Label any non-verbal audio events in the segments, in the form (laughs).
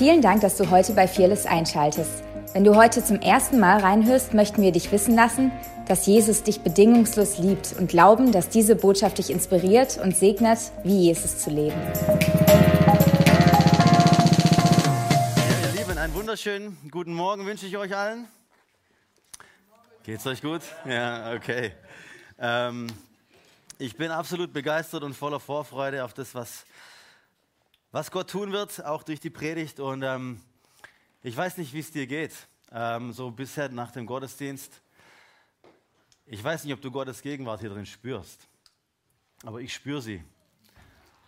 Vielen Dank, dass du heute bei Fearless einschaltest. Wenn du heute zum ersten Mal reinhörst, möchten wir dich wissen lassen, dass Jesus dich bedingungslos liebt und glauben, dass diese Botschaft dich inspiriert und segnet, wie Jesus zu leben. Ja, ihr Lieben, einen wunderschönen guten Morgen wünsche ich euch allen. Geht's euch gut? Ja, okay. Ähm, ich bin absolut begeistert und voller Vorfreude auf das, was, was Gott tun wird, auch durch die Predigt. Und ähm, ich weiß nicht, wie es dir geht, ähm, so bisher nach dem Gottesdienst. Ich weiß nicht, ob du Gottes Gegenwart hier drin spürst, aber ich spüre sie.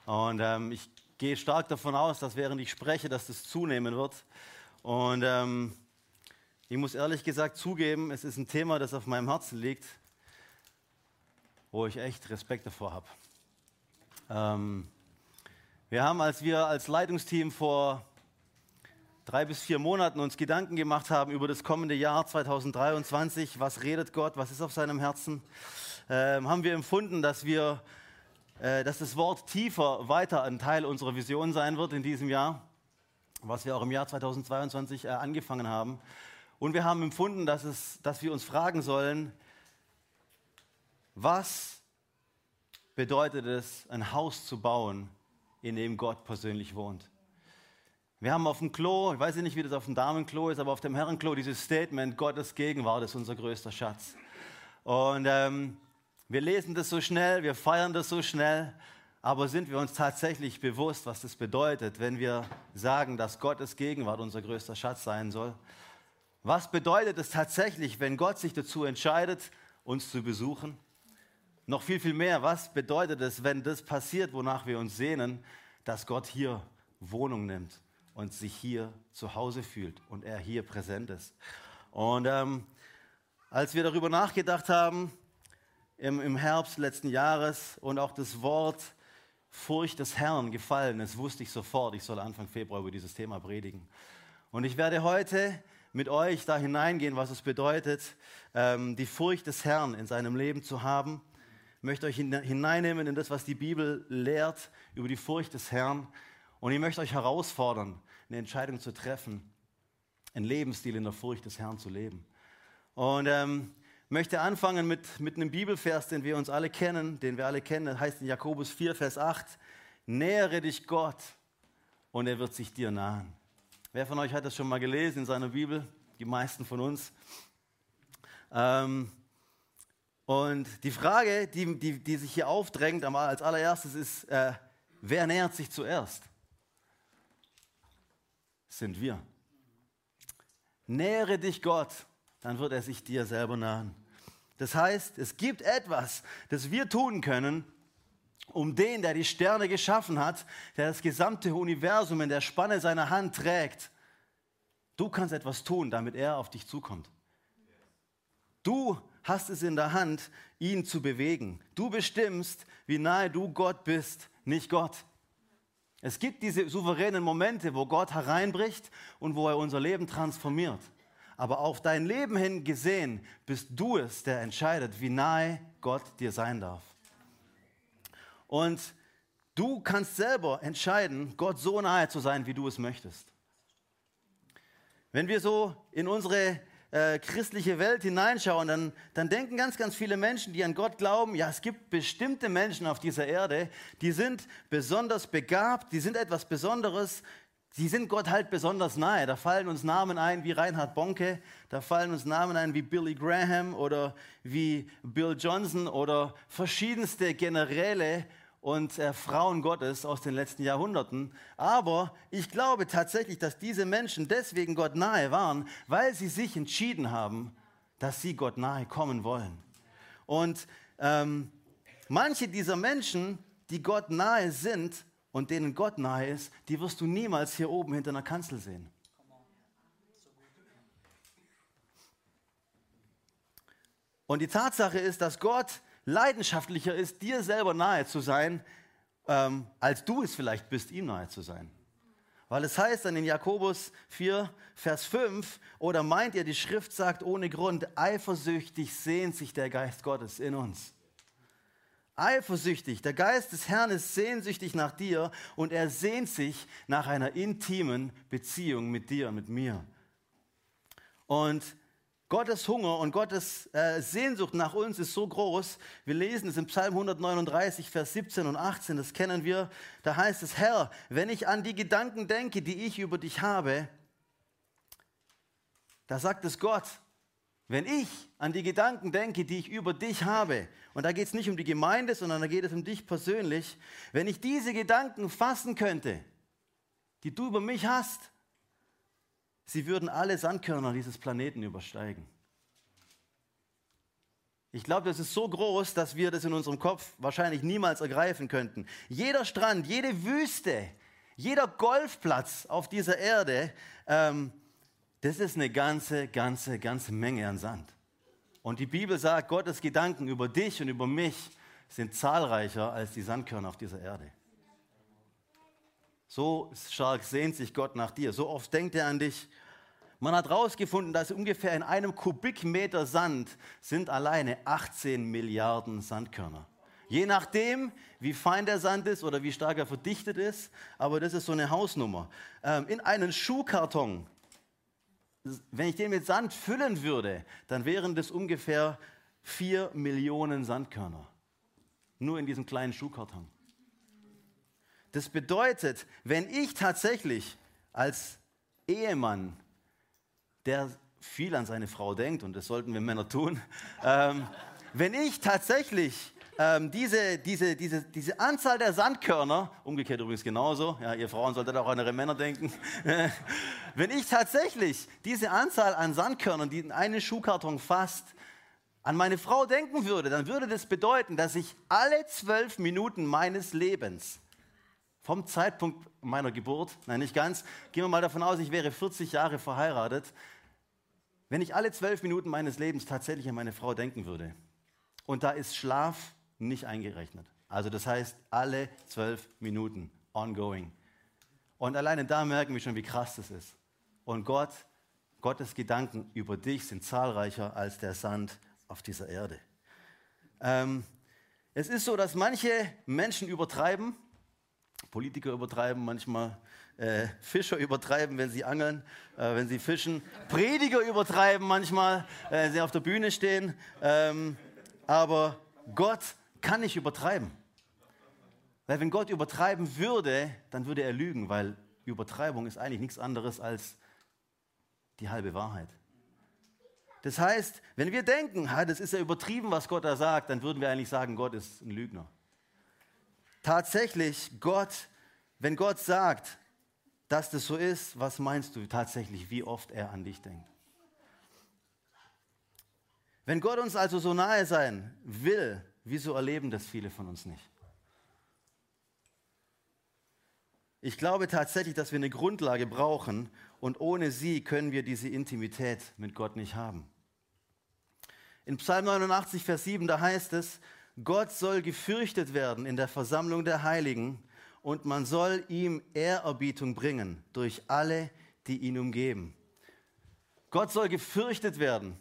Und ähm, ich gehe stark davon aus, dass während ich spreche, dass das zunehmen wird. Und ähm, ich muss ehrlich gesagt zugeben, es ist ein Thema, das auf meinem Herzen liegt, wo ich echt Respekt davor habe. Wir haben, als wir als Leitungsteam vor drei bis vier Monaten uns Gedanken gemacht haben über das kommende Jahr 2023, was redet Gott, was ist auf seinem Herzen, äh, haben wir empfunden, dass wir, äh, dass das Wort tiefer weiter ein Teil unserer Vision sein wird in diesem Jahr, was wir auch im Jahr 2022 äh, angefangen haben. Und wir haben empfunden, dass, es, dass wir uns fragen sollen, was bedeutet es, ein Haus zu bauen, in dem Gott persönlich wohnt? Wir haben auf dem Klo, ich weiß nicht, wie das auf dem Damenklo ist, aber auf dem Herrenklo dieses Statement, Gottes Gegenwart ist unser größter Schatz. Und ähm, wir lesen das so schnell, wir feiern das so schnell, aber sind wir uns tatsächlich bewusst, was das bedeutet, wenn wir sagen, dass Gottes Gegenwart unser größter Schatz sein soll? Was bedeutet es tatsächlich, wenn Gott sich dazu entscheidet, uns zu besuchen? Noch viel, viel mehr, was bedeutet es, wenn das passiert, wonach wir uns sehnen, dass Gott hier Wohnung nimmt? und sich hier zu Hause fühlt und er hier präsent ist. Und ähm, als wir darüber nachgedacht haben, im, im Herbst letzten Jahres und auch das Wort Furcht des Herrn gefallen ist, wusste ich sofort, ich soll Anfang Februar über dieses Thema predigen. Und ich werde heute mit euch da hineingehen, was es bedeutet, ähm, die Furcht des Herrn in seinem Leben zu haben. Möchte euch hineinnehmen in das, was die Bibel lehrt über die Furcht des Herrn und ich möchte euch herausfordern, eine Entscheidung zu treffen, einen Lebensstil in der Furcht des Herrn zu leben. Und ähm, möchte anfangen mit, mit einem Bibelvers, den wir uns alle kennen, den wir alle kennen, das heißt in Jakobus 4, Vers 8, nähere dich Gott und er wird sich dir nahen. Wer von euch hat das schon mal gelesen in seiner Bibel? Die meisten von uns. Ähm, und die Frage, die, die, die sich hier aufdrängt als allererstes ist, äh, wer nähert sich zuerst? sind wir. Nähere dich Gott, dann wird er sich dir selber nahen. Das heißt, es gibt etwas, das wir tun können, um den, der die Sterne geschaffen hat, der das gesamte Universum in der Spanne seiner Hand trägt. Du kannst etwas tun, damit er auf dich zukommt. Du hast es in der Hand, ihn zu bewegen. Du bestimmst, wie nahe du Gott bist, nicht Gott. Es gibt diese souveränen Momente, wo Gott hereinbricht und wo er unser Leben transformiert. Aber auf dein Leben hin gesehen bist du es, der entscheidet, wie nahe Gott dir sein darf. Und du kannst selber entscheiden, Gott so nahe zu sein, wie du es möchtest. Wenn wir so in unsere äh, christliche Welt hineinschauen, dann, dann denken ganz, ganz viele Menschen, die an Gott glauben, ja, es gibt bestimmte Menschen auf dieser Erde, die sind besonders begabt, die sind etwas Besonderes, die sind Gott halt besonders nahe. Da fallen uns Namen ein wie Reinhard Bonke, da fallen uns Namen ein wie Billy Graham oder wie Bill Johnson oder verschiedenste Generäle und äh, Frauen Gottes aus den letzten Jahrhunderten. Aber ich glaube tatsächlich, dass diese Menschen deswegen Gott nahe waren, weil sie sich entschieden haben, dass sie Gott nahe kommen wollen. Und ähm, manche dieser Menschen, die Gott nahe sind und denen Gott nahe ist, die wirst du niemals hier oben hinter einer Kanzel sehen. Und die Tatsache ist, dass Gott leidenschaftlicher ist, dir selber nahe zu sein, ähm, als du es vielleicht bist, ihm nahe zu sein. Weil es heißt dann in Jakobus 4, Vers 5, oder meint ihr, die Schrift sagt ohne Grund, eifersüchtig sehnt sich der Geist Gottes in uns. eifersüchtig. Der Geist des Herrn ist sehnsüchtig nach dir und er sehnt sich nach einer intimen Beziehung mit dir mit mir. Und Gottes Hunger und Gottes äh, Sehnsucht nach uns ist so groß. Wir lesen es im Psalm 139, Vers 17 und 18, das kennen wir. Da heißt es, Herr, wenn ich an die Gedanken denke, die ich über dich habe, da sagt es Gott, wenn ich an die Gedanken denke, die ich über dich habe, und da geht es nicht um die Gemeinde, sondern da geht es um dich persönlich, wenn ich diese Gedanken fassen könnte, die du über mich hast, sie würden alle Sandkörner dieses Planeten übersteigen. Ich glaube, das ist so groß, dass wir das in unserem Kopf wahrscheinlich niemals ergreifen könnten. Jeder Strand, jede Wüste, jeder Golfplatz auf dieser Erde, ähm, das ist eine ganze, ganze, ganze Menge an Sand. Und die Bibel sagt, Gottes Gedanken über dich und über mich sind zahlreicher als die Sandkörner auf dieser Erde. So stark sehnt sich Gott nach dir. So oft denkt er an dich. Man hat herausgefunden, dass ungefähr in einem Kubikmeter Sand sind alleine 18 Milliarden Sandkörner. Je nachdem, wie fein der Sand ist oder wie stark er verdichtet ist, aber das ist so eine Hausnummer. Ähm, in einen Schuhkarton, wenn ich den mit Sand füllen würde, dann wären das ungefähr 4 Millionen Sandkörner. Nur in diesem kleinen Schuhkarton. Das bedeutet, wenn ich tatsächlich als Ehemann, der viel an seine Frau denkt, und das sollten wir Männer tun, (laughs) ähm, wenn ich tatsächlich ähm, diese, diese, diese, diese Anzahl der Sandkörner, umgekehrt übrigens genauso, ja, ihr Frauen solltet auch an eure Männer denken, (laughs) wenn ich tatsächlich diese Anzahl an Sandkörnern, die in einen Schuhkarton fasst, an meine Frau denken würde, dann würde das bedeuten, dass ich alle zwölf Minuten meines Lebens vom Zeitpunkt meiner Geburt, nein, nicht ganz, gehen wir mal davon aus, ich wäre 40 Jahre verheiratet. Wenn ich alle zwölf Minuten meines Lebens tatsächlich an meine Frau denken würde, und da ist Schlaf nicht eingerechnet. Also das heißt, alle zwölf Minuten, ongoing. Und alleine da merken wir schon, wie krass das ist. Und Gott, Gottes Gedanken über dich sind zahlreicher als der Sand auf dieser Erde. Ähm, es ist so, dass manche Menschen übertreiben Politiker übertreiben manchmal, äh, Fischer übertreiben, wenn sie angeln, äh, wenn sie fischen, Prediger übertreiben manchmal, äh, wenn sie auf der Bühne stehen. Ähm, aber Gott kann nicht übertreiben. Weil wenn Gott übertreiben würde, dann würde er lügen, weil Übertreibung ist eigentlich nichts anderes als die halbe Wahrheit. Das heißt, wenn wir denken, das ist ja übertrieben, was Gott da sagt, dann würden wir eigentlich sagen, Gott ist ein Lügner tatsächlich Gott, wenn Gott sagt, dass das so ist, was meinst du tatsächlich, wie oft er an dich denkt? Wenn Gott uns also so nahe sein will, wieso erleben das viele von uns nicht? Ich glaube tatsächlich, dass wir eine Grundlage brauchen und ohne sie können wir diese Intimität mit Gott nicht haben. In Psalm 89, Vers 7, da heißt es, Gott soll gefürchtet werden in der Versammlung der Heiligen und man soll ihm Ehrerbietung bringen durch alle, die ihn umgeben. Gott soll gefürchtet werden.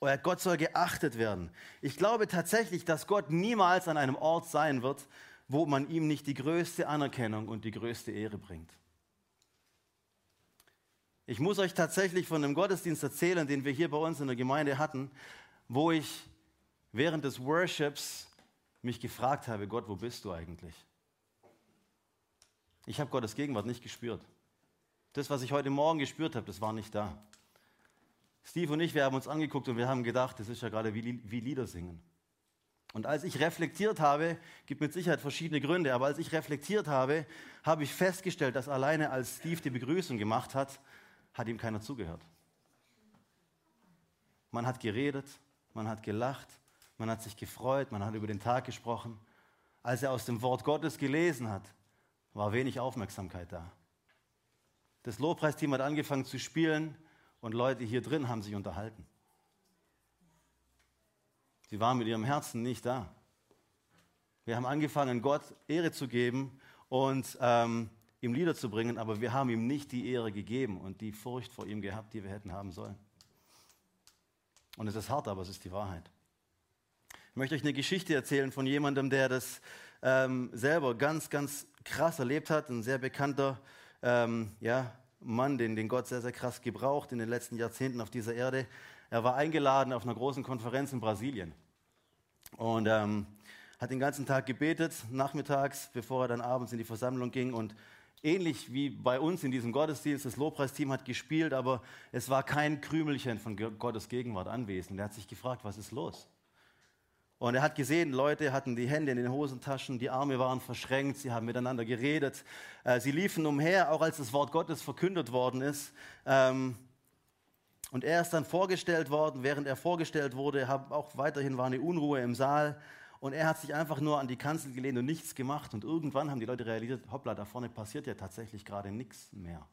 Oder Gott soll geachtet werden. Ich glaube tatsächlich, dass Gott niemals an einem Ort sein wird, wo man ihm nicht die größte Anerkennung und die größte Ehre bringt. Ich muss euch tatsächlich von einem Gottesdienst erzählen, den wir hier bei uns in der Gemeinde hatten, wo ich während des Worships mich gefragt habe, Gott, wo bist du eigentlich? Ich habe Gottes Gegenwart nicht gespürt. Das, was ich heute Morgen gespürt habe, das war nicht da. Steve und ich, wir haben uns angeguckt und wir haben gedacht, das ist ja gerade wie, wie Lieder singen. Und als ich reflektiert habe, gibt mit Sicherheit verschiedene Gründe, aber als ich reflektiert habe, habe ich festgestellt, dass alleine als Steve die Begrüßung gemacht hat, hat ihm keiner zugehört. Man hat geredet, man hat gelacht, man hat sich gefreut, man hat über den Tag gesprochen. Als er aus dem Wort Gottes gelesen hat, war wenig Aufmerksamkeit da. Das Lobpreisteam hat angefangen zu spielen und Leute hier drin haben sich unterhalten. Sie waren mit ihrem Herzen nicht da. Wir haben angefangen, Gott Ehre zu geben und ähm, ihm Lieder zu bringen, aber wir haben ihm nicht die Ehre gegeben und die Furcht vor ihm gehabt, die wir hätten haben sollen. Und es ist hart, aber es ist die Wahrheit. Möchte euch eine Geschichte erzählen von jemandem, der das ähm, selber ganz, ganz krass erlebt hat. Ein sehr bekannter ähm, ja, Mann, den, den Gott sehr, sehr krass gebraucht in den letzten Jahrzehnten auf dieser Erde. Er war eingeladen auf einer großen Konferenz in Brasilien und ähm, hat den ganzen Tag gebetet, nachmittags, bevor er dann abends in die Versammlung ging. Und ähnlich wie bei uns in diesem Gottesdienst, das Lobpreisteam hat gespielt, aber es war kein Krümelchen von Gottes Gegenwart anwesend. Er hat sich gefragt, was ist los? Und er hat gesehen, Leute hatten die Hände in den Hosentaschen, die Arme waren verschränkt, sie haben miteinander geredet. Äh, sie liefen umher, auch als das Wort Gottes verkündet worden ist. Ähm, und er ist dann vorgestellt worden. Während er vorgestellt wurde, auch weiterhin war eine Unruhe im Saal. Und er hat sich einfach nur an die Kanzel gelehnt und nichts gemacht. Und irgendwann haben die Leute realisiert, hoppla, da vorne passiert ja tatsächlich gerade nichts mehr.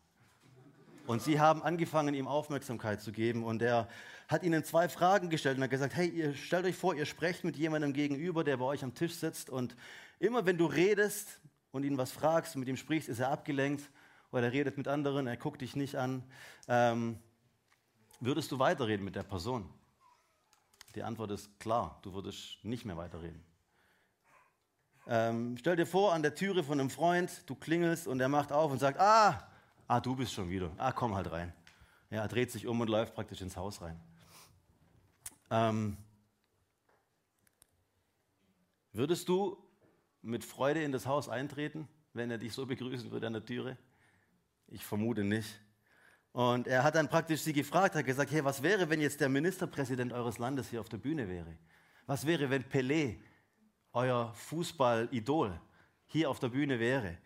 Und sie haben angefangen, ihm Aufmerksamkeit zu geben. Und er hat ihnen zwei Fragen gestellt und hat gesagt, hey, ihr stellt euch vor, ihr sprecht mit jemandem gegenüber, der bei euch am Tisch sitzt. Und immer wenn du redest und ihn was fragst und mit ihm sprichst, ist er abgelenkt oder er redet mit anderen, er guckt dich nicht an. Ähm, würdest du weiterreden mit der Person? Die Antwort ist klar, du würdest nicht mehr weiterreden. Ähm, stell dir vor, an der Türe von einem Freund, du klingelst und er macht auf und sagt, ah, Ah, du bist schon wieder. Ah, komm halt rein. Ja, er dreht sich um und läuft praktisch ins Haus rein. Ähm, würdest du mit Freude in das Haus eintreten, wenn er dich so begrüßen würde an der Türe? Ich vermute nicht. Und er hat dann praktisch sie gefragt, hat gesagt, hey, was wäre, wenn jetzt der Ministerpräsident eures Landes hier auf der Bühne wäre? Was wäre, wenn Pelé, euer Fußballidol, hier auf der Bühne wäre?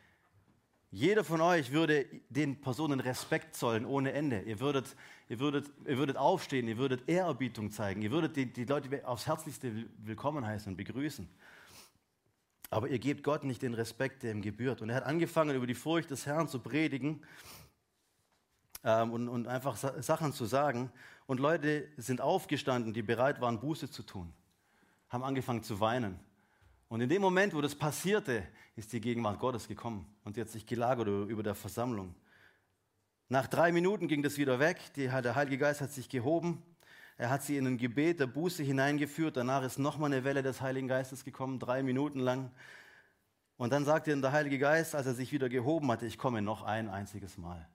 Jeder von euch würde den Personen Respekt zollen ohne Ende. Ihr würdet, ihr würdet, ihr würdet aufstehen, ihr würdet Ehrerbietung zeigen, ihr würdet die, die Leute aufs Herzlichste willkommen heißen und begrüßen. Aber ihr gebt Gott nicht den Respekt, der ihm gebührt. Und er hat angefangen, über die Furcht des Herrn zu predigen ähm, und, und einfach Sachen zu sagen. Und Leute sind aufgestanden, die bereit waren, Buße zu tun, haben angefangen zu weinen. Und in dem Moment, wo das passierte, ist die Gegenwart Gottes gekommen und sie hat sich gelagert über der Versammlung. Nach drei Minuten ging das wieder weg. Die, der Heilige Geist hat sich gehoben. Er hat sie in ein Gebet der Buße hineingeführt. Danach ist nochmal eine Welle des Heiligen Geistes gekommen, drei Minuten lang. Und dann sagte der Heilige Geist, als er sich wieder gehoben hatte, ich komme noch ein einziges Mal.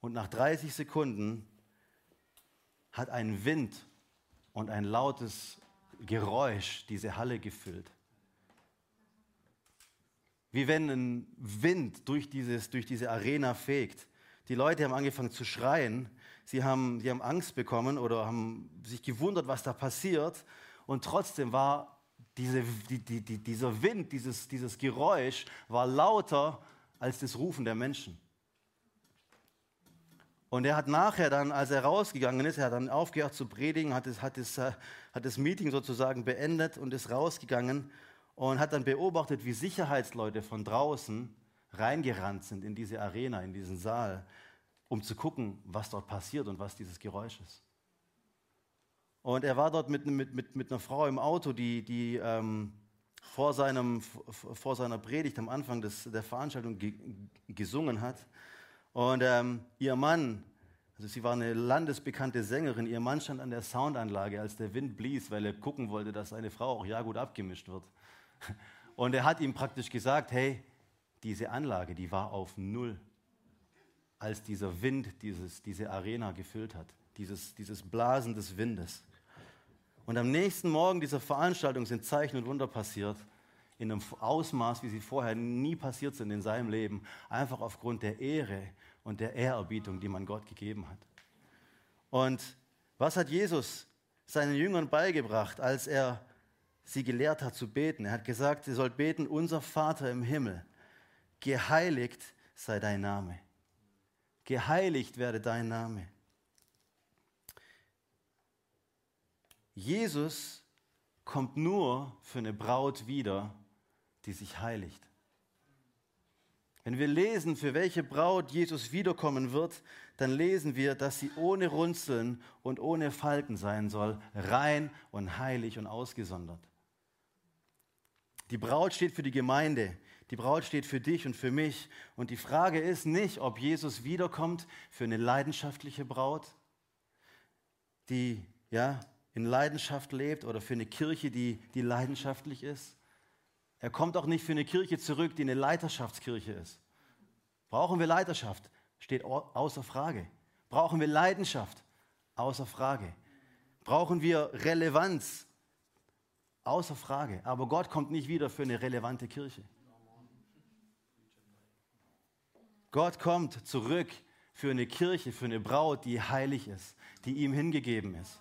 Und nach 30 Sekunden hat ein Wind und ein lautes Geräusch diese Halle gefüllt wie wenn ein Wind durch, dieses, durch diese Arena fegt. Die Leute haben angefangen zu schreien, sie haben, sie haben Angst bekommen oder haben sich gewundert, was da passiert. Und trotzdem war diese, die, die, die, dieser Wind, dieses, dieses Geräusch war lauter als das Rufen der Menschen. Und er hat nachher dann, als er rausgegangen ist, er hat dann aufgehört zu predigen, hat das, hat das, äh, hat das Meeting sozusagen beendet und ist rausgegangen und hat dann beobachtet, wie Sicherheitsleute von draußen reingerannt sind in diese Arena, in diesen Saal, um zu gucken, was dort passiert und was dieses Geräusch ist. Und er war dort mit, mit, mit, mit einer Frau im Auto, die, die ähm, vor, seinem, vor seiner Predigt am Anfang des, der Veranstaltung ge, gesungen hat. Und ähm, ihr Mann, also sie war eine landesbekannte Sängerin, ihr Mann stand an der Soundanlage, als der Wind blies, weil er gucken wollte, dass seine Frau auch ja gut abgemischt wird. Und er hat ihm praktisch gesagt, hey, diese Anlage, die war auf Null, als dieser Wind dieses, diese Arena gefüllt hat, dieses, dieses Blasen des Windes. Und am nächsten Morgen dieser Veranstaltung sind Zeichen und Wunder passiert, in einem Ausmaß, wie sie vorher nie passiert sind in seinem Leben, einfach aufgrund der Ehre und der Ehrerbietung, die man Gott gegeben hat. Und was hat Jesus seinen Jüngern beigebracht, als er sie gelehrt hat zu beten. Er hat gesagt, sie soll beten, unser Vater im Himmel, geheiligt sei dein Name. Geheiligt werde dein Name. Jesus kommt nur für eine Braut wieder, die sich heiligt. Wenn wir lesen, für welche Braut Jesus wiederkommen wird, dann lesen wir, dass sie ohne Runzeln und ohne Falten sein soll, rein und heilig und ausgesondert. Die Braut steht für die Gemeinde. Die Braut steht für dich und für mich. Und die Frage ist nicht, ob Jesus wiederkommt für eine leidenschaftliche Braut, die ja, in Leidenschaft lebt oder für eine Kirche, die, die leidenschaftlich ist. Er kommt auch nicht für eine Kirche zurück, die eine Leiterschaftskirche ist. Brauchen wir Leiterschaft? Steht außer Frage. Brauchen wir Leidenschaft? Außer Frage. Brauchen wir Relevanz? Außer Frage. Aber Gott kommt nicht wieder für eine relevante Kirche. Gott kommt zurück für eine Kirche, für eine Braut, die heilig ist, die ihm hingegeben ist.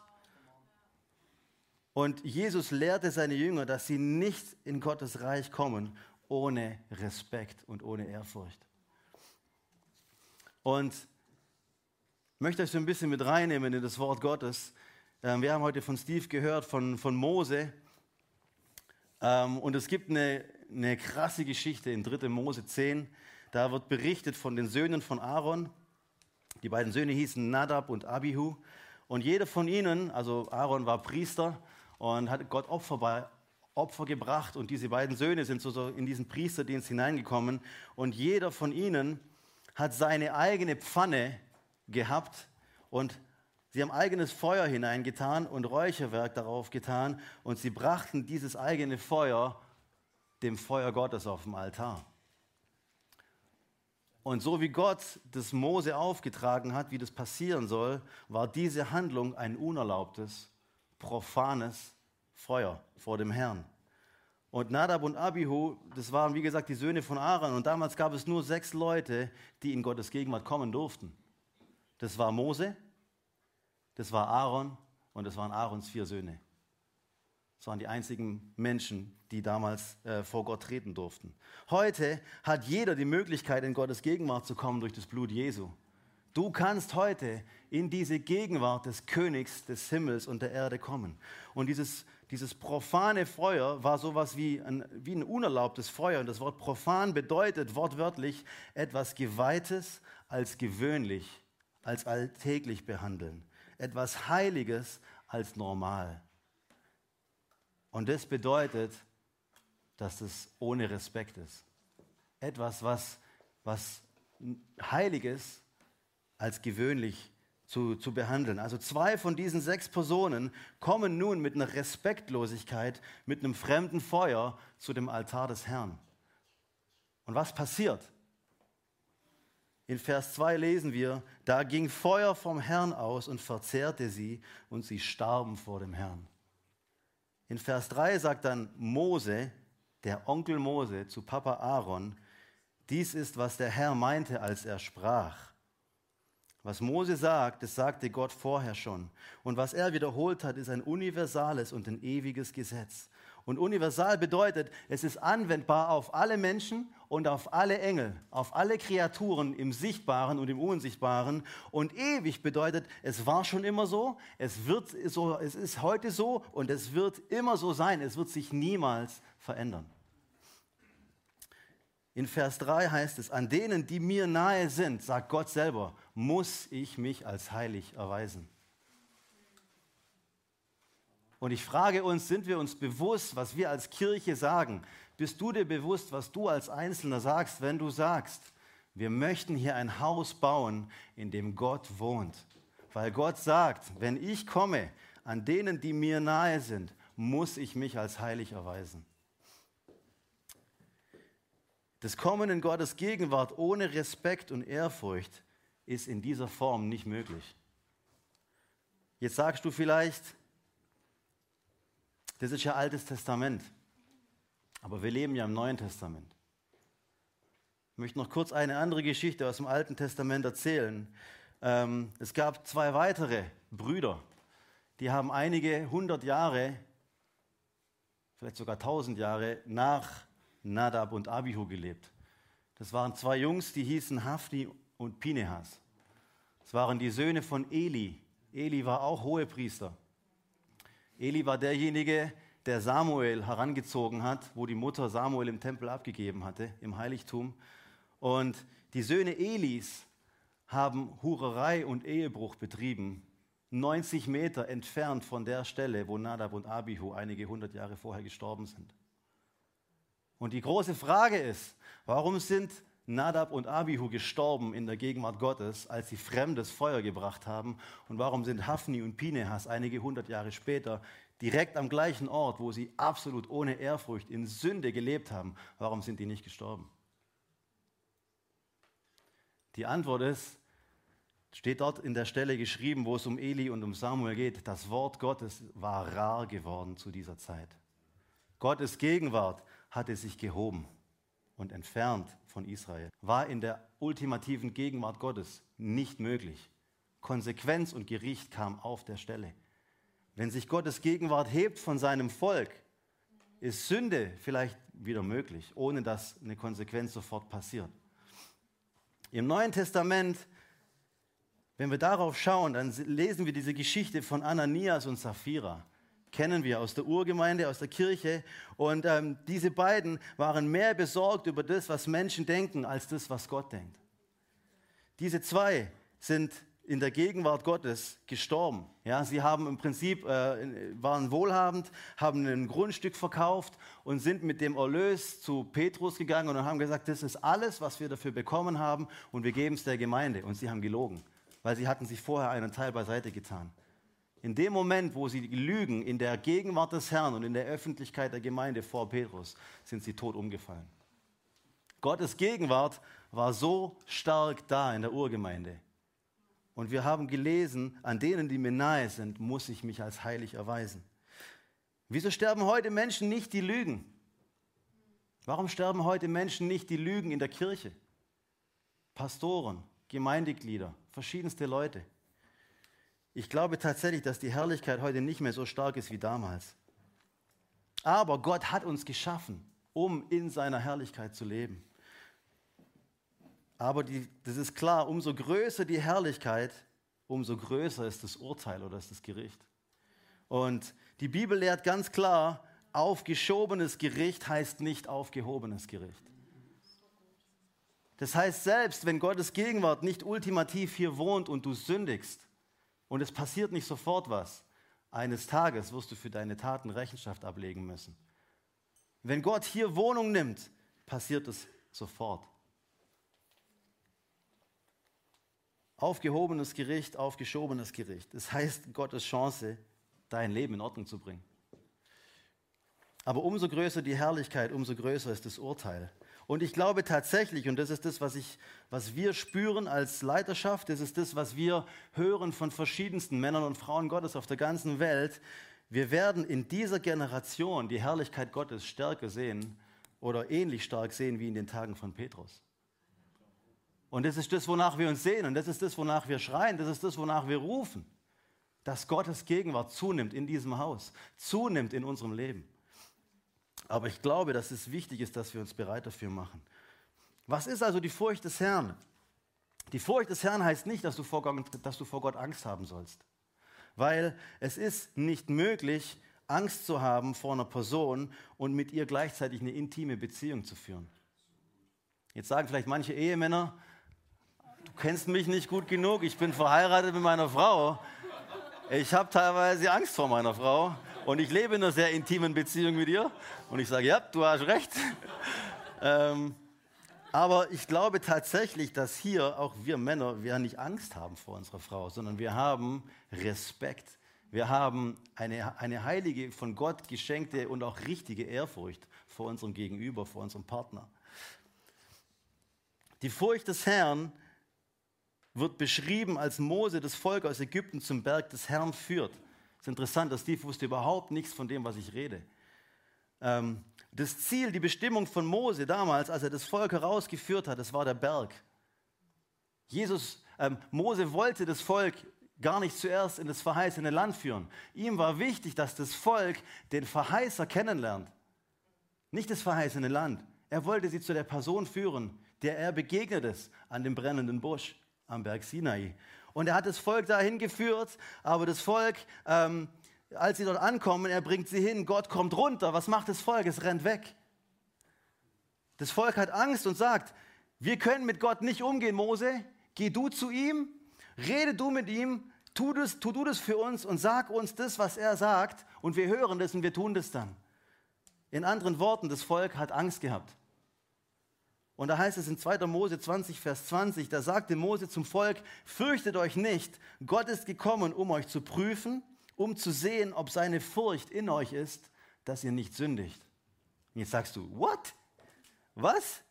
Und Jesus lehrte seine Jünger, dass sie nicht in Gottes Reich kommen ohne Respekt und ohne Ehrfurcht. Und ich möchte euch so ein bisschen mit reinnehmen in das Wort Gottes. Ähm, wir haben heute von Steve gehört, von, von Mose. Ähm, und es gibt eine, eine krasse Geschichte in 3. Mose 10. Da wird berichtet von den Söhnen von Aaron. Die beiden Söhne hießen Nadab und Abihu. Und jeder von ihnen, also Aaron war Priester und hat Gott Opfer, bei, Opfer gebracht. Und diese beiden Söhne sind so in diesen Priesterdienst hineingekommen. Und jeder von ihnen hat seine eigene Pfanne gehabt und sie haben eigenes Feuer hineingetan und Räucherwerk darauf getan. Und sie brachten dieses eigene Feuer dem Feuer Gottes auf dem Altar. Und so wie Gott das Mose aufgetragen hat, wie das passieren soll, war diese Handlung ein unerlaubtes, profanes Feuer vor dem Herrn. Und Nadab und Abihu, das waren wie gesagt die Söhne von Aaron. Und damals gab es nur sechs Leute, die in Gottes Gegenwart kommen durften. Das war Mose, das war Aaron und das waren Aarons vier Söhne. Das waren die einzigen Menschen, die damals äh, vor Gott treten durften. Heute hat jeder die Möglichkeit, in Gottes Gegenwart zu kommen durch das Blut Jesu. Du kannst heute in diese Gegenwart des Königs des Himmels und der Erde kommen. Und dieses, dieses profane Feuer war sowas wie ein, wie ein unerlaubtes Feuer. Und das Wort profan bedeutet wortwörtlich etwas Geweihtes als gewöhnlich, als alltäglich behandeln. Etwas Heiliges als normal. Und das bedeutet, dass es ohne Respekt ist. Etwas, was, was Heiliges als gewöhnlich zu, zu behandeln. Also zwei von diesen sechs Personen kommen nun mit einer Respektlosigkeit, mit einem fremden Feuer zu dem Altar des Herrn. Und was passiert? In Vers 2 lesen wir, da ging Feuer vom Herrn aus und verzehrte sie und sie starben vor dem Herrn. In Vers 3 sagt dann Mose, der Onkel Mose, zu Papa Aaron, dies ist, was der Herr meinte, als er sprach. Was Mose sagt, das sagte Gott vorher schon. Und was er wiederholt hat, ist ein universales und ein ewiges Gesetz. Und universal bedeutet, es ist anwendbar auf alle Menschen und auf alle Engel, auf alle Kreaturen im Sichtbaren und im Unsichtbaren. Und ewig bedeutet, es war schon immer so, es wird so, es ist heute so und es wird immer so sein. Es wird sich niemals verändern. In Vers 3 heißt es, an denen, die mir nahe sind, sagt Gott selber, muss ich mich als heilig erweisen. Und ich frage uns, sind wir uns bewusst, was wir als Kirche sagen? Bist du dir bewusst, was du als Einzelner sagst, wenn du sagst, wir möchten hier ein Haus bauen, in dem Gott wohnt? Weil Gott sagt, wenn ich komme, an denen, die mir nahe sind, muss ich mich als heilig erweisen. Das Kommen in Gottes Gegenwart ohne Respekt und Ehrfurcht ist in dieser Form nicht möglich. Jetzt sagst du vielleicht, das ist ja Altes Testament. Aber wir leben ja im Neuen Testament. Ich möchte noch kurz eine andere Geschichte aus dem Alten Testament erzählen. Ähm, es gab zwei weitere Brüder, die haben einige hundert Jahre, vielleicht sogar tausend Jahre nach Nadab und Abihu gelebt. Das waren zwei Jungs, die hießen Hafni und Pinehas. Das waren die Söhne von Eli. Eli war auch Hohepriester. Eli war derjenige, der Samuel herangezogen hat, wo die Mutter Samuel im Tempel abgegeben hatte, im Heiligtum. Und die Söhne Elis haben Hurerei und Ehebruch betrieben, 90 Meter entfernt von der Stelle, wo Nadab und Abihu einige hundert Jahre vorher gestorben sind. Und die große Frage ist, warum sind Nadab und Abihu gestorben in der Gegenwart Gottes, als sie fremdes Feuer gebracht haben? Und warum sind Hafni und Pinehas einige hundert Jahre später direkt am gleichen Ort, wo sie absolut ohne Ehrfurcht in Sünde gelebt haben, warum sind die nicht gestorben? Die Antwort ist, steht dort in der Stelle geschrieben, wo es um Eli und um Samuel geht, das Wort Gottes war rar geworden zu dieser Zeit. Gottes Gegenwart hatte sich gehoben und entfernt von Israel. War in der ultimativen Gegenwart Gottes nicht möglich. Konsequenz und Gericht kam auf der Stelle. Wenn sich Gottes Gegenwart hebt von seinem Volk, ist Sünde vielleicht wieder möglich, ohne dass eine Konsequenz sofort passiert. Im Neuen Testament, wenn wir darauf schauen, dann lesen wir diese Geschichte von Ananias und Sapphira. Kennen wir aus der Urgemeinde, aus der Kirche. Und ähm, diese beiden waren mehr besorgt über das, was Menschen denken, als das, was Gott denkt. Diese zwei sind in der Gegenwart Gottes gestorben. Ja, sie haben im Prinzip, äh, waren wohlhabend, haben ein Grundstück verkauft und sind mit dem Erlös zu Petrus gegangen und haben gesagt, das ist alles, was wir dafür bekommen haben und wir geben es der Gemeinde. Und sie haben gelogen, weil sie hatten sich vorher einen Teil beiseite getan. In dem Moment, wo sie lügen, in der Gegenwart des Herrn und in der Öffentlichkeit der Gemeinde vor Petrus, sind sie tot umgefallen. Gottes Gegenwart war so stark da in der Urgemeinde und wir haben gelesen, an denen, die mir nahe sind, muss ich mich als heilig erweisen. Wieso sterben heute Menschen nicht, die lügen? Warum sterben heute Menschen nicht, die lügen in der Kirche? Pastoren, Gemeindeglieder, verschiedenste Leute. Ich glaube tatsächlich, dass die Herrlichkeit heute nicht mehr so stark ist wie damals. Aber Gott hat uns geschaffen, um in seiner Herrlichkeit zu leben. Aber die, das ist klar, umso größer die Herrlichkeit, umso größer ist das Urteil oder ist das Gericht. Und die Bibel lehrt ganz klar, aufgeschobenes Gericht heißt nicht aufgehobenes Gericht. Das heißt, selbst wenn Gottes Gegenwart nicht ultimativ hier wohnt und du sündigst und es passiert nicht sofort was, eines Tages wirst du für deine Taten Rechenschaft ablegen müssen. Wenn Gott hier Wohnung nimmt, passiert es sofort. Aufgehobenes Gericht, aufgeschobenes Gericht. Das heißt Gottes Chance, dein Leben in Ordnung zu bringen. Aber umso größer die Herrlichkeit, umso größer ist das Urteil. Und ich glaube tatsächlich, und das ist das, was, ich, was wir spüren als Leiterschaft, das ist das, was wir hören von verschiedensten Männern und Frauen Gottes auf der ganzen Welt, wir werden in dieser Generation die Herrlichkeit Gottes stärker sehen oder ähnlich stark sehen wie in den Tagen von Petrus. Und das ist das, wonach wir uns sehen. Und das ist das, wonach wir schreien. Das ist das, wonach wir rufen. Dass Gottes Gegenwart zunimmt in diesem Haus, zunimmt in unserem Leben. Aber ich glaube, dass es wichtig ist, dass wir uns bereit dafür machen. Was ist also die Furcht des Herrn? Die Furcht des Herrn heißt nicht, dass du vor Gott, dass du vor Gott Angst haben sollst. Weil es ist nicht möglich, Angst zu haben vor einer Person und mit ihr gleichzeitig eine intime Beziehung zu führen. Jetzt sagen vielleicht manche Ehemänner, du kennst mich nicht gut genug, ich bin verheiratet mit meiner Frau. Ich habe teilweise Angst vor meiner Frau und ich lebe in einer sehr intimen Beziehung mit ihr. Und ich sage, ja, du hast recht. ähm, aber ich glaube tatsächlich, dass hier auch wir Männer, wir nicht Angst haben vor unserer Frau, sondern wir haben Respekt. Wir haben eine, eine heilige, von Gott geschenkte und auch richtige Ehrfurcht vor unserem Gegenüber, vor unserem Partner. Die Furcht des Herrn wird beschrieben, als Mose das Volk aus Ägypten zum Berg des Herrn führt. Es ist interessant, dass Steve wusste überhaupt nichts von dem, was ich rede. Ähm, das Ziel, die Bestimmung von Mose damals, als er das Volk herausgeführt hat, das war der Berg. Jesus, ähm, Mose wollte das Volk gar nicht zuerst in das verheißene Land führen. Ihm war wichtig, dass das Volk den Verheißer kennenlernt, nicht das verheißene Land. Er wollte sie zu der Person führen, der er begegnet ist an dem brennenden Busch am Berg Sinai. Und er hat das Volk dahin geführt, aber das Volk, ähm, als sie dort ankommen, er bringt sie hin, Gott kommt runter. Was macht das Volk? Es rennt weg. Das Volk hat Angst und sagt, wir können mit Gott nicht umgehen, Mose. Geh du zu ihm, rede du mit ihm, tu, das, tu du das für uns und sag uns das, was er sagt. Und wir hören das und wir tun das dann. In anderen Worten, das Volk hat Angst gehabt. Und da heißt es in 2. Mose 20, Vers 20, da sagte Mose zum Volk, fürchtet euch nicht, Gott ist gekommen, um euch zu prüfen, um zu sehen, ob seine Furcht in euch ist, dass ihr nicht sündigt. Und jetzt sagst du, what? Was?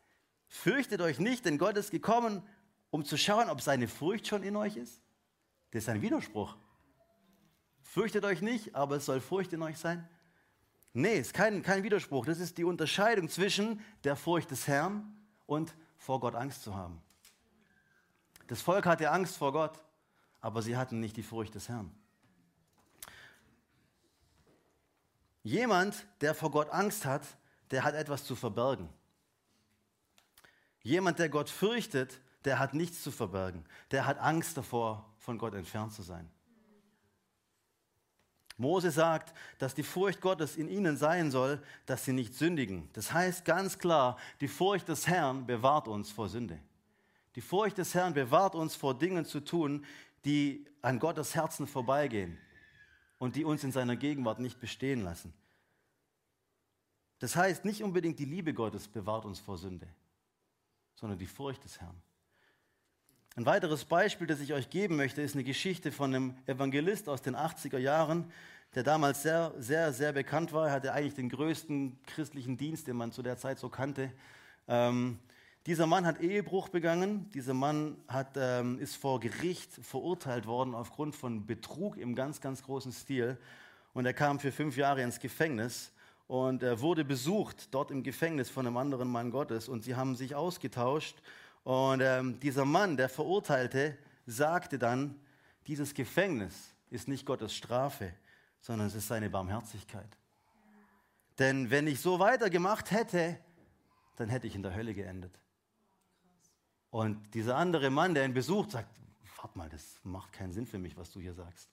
Fürchtet euch nicht, denn Gott ist gekommen, um zu schauen, ob seine Furcht schon in euch ist? Das ist ein Widerspruch. Fürchtet euch nicht, aber es soll Furcht in euch sein? Nee, es ist kein, kein Widerspruch. Das ist die Unterscheidung zwischen der Furcht des Herrn und vor Gott Angst zu haben. Das Volk hatte Angst vor Gott, aber sie hatten nicht die Furcht des Herrn. Jemand, der vor Gott Angst hat, der hat etwas zu verbergen. Jemand, der Gott fürchtet, der hat nichts zu verbergen. Der hat Angst davor, von Gott entfernt zu sein. Mose sagt, dass die Furcht Gottes in ihnen sein soll, dass sie nicht sündigen. Das heißt ganz klar, die Furcht des Herrn bewahrt uns vor Sünde. Die Furcht des Herrn bewahrt uns vor Dingen zu tun, die an Gottes Herzen vorbeigehen und die uns in seiner Gegenwart nicht bestehen lassen. Das heißt, nicht unbedingt die Liebe Gottes bewahrt uns vor Sünde, sondern die Furcht des Herrn. Ein weiteres Beispiel, das ich euch geben möchte, ist eine Geschichte von einem Evangelist aus den 80er Jahren, der damals sehr, sehr, sehr bekannt war. Er hatte eigentlich den größten christlichen Dienst, den man zu der Zeit so kannte. Ähm, dieser Mann hat Ehebruch begangen. Dieser Mann hat, ähm, ist vor Gericht verurteilt worden aufgrund von Betrug im ganz, ganz großen Stil. Und er kam für fünf Jahre ins Gefängnis und er wurde besucht dort im Gefängnis von einem anderen Mann Gottes. Und sie haben sich ausgetauscht und ähm, dieser Mann, der Verurteilte, sagte dann, dieses Gefängnis ist nicht Gottes Strafe, sondern es ist seine Barmherzigkeit. Denn wenn ich so weitergemacht hätte, dann hätte ich in der Hölle geendet. Und dieser andere Mann, der ihn besucht, sagt, warte mal, das macht keinen Sinn für mich, was du hier sagst.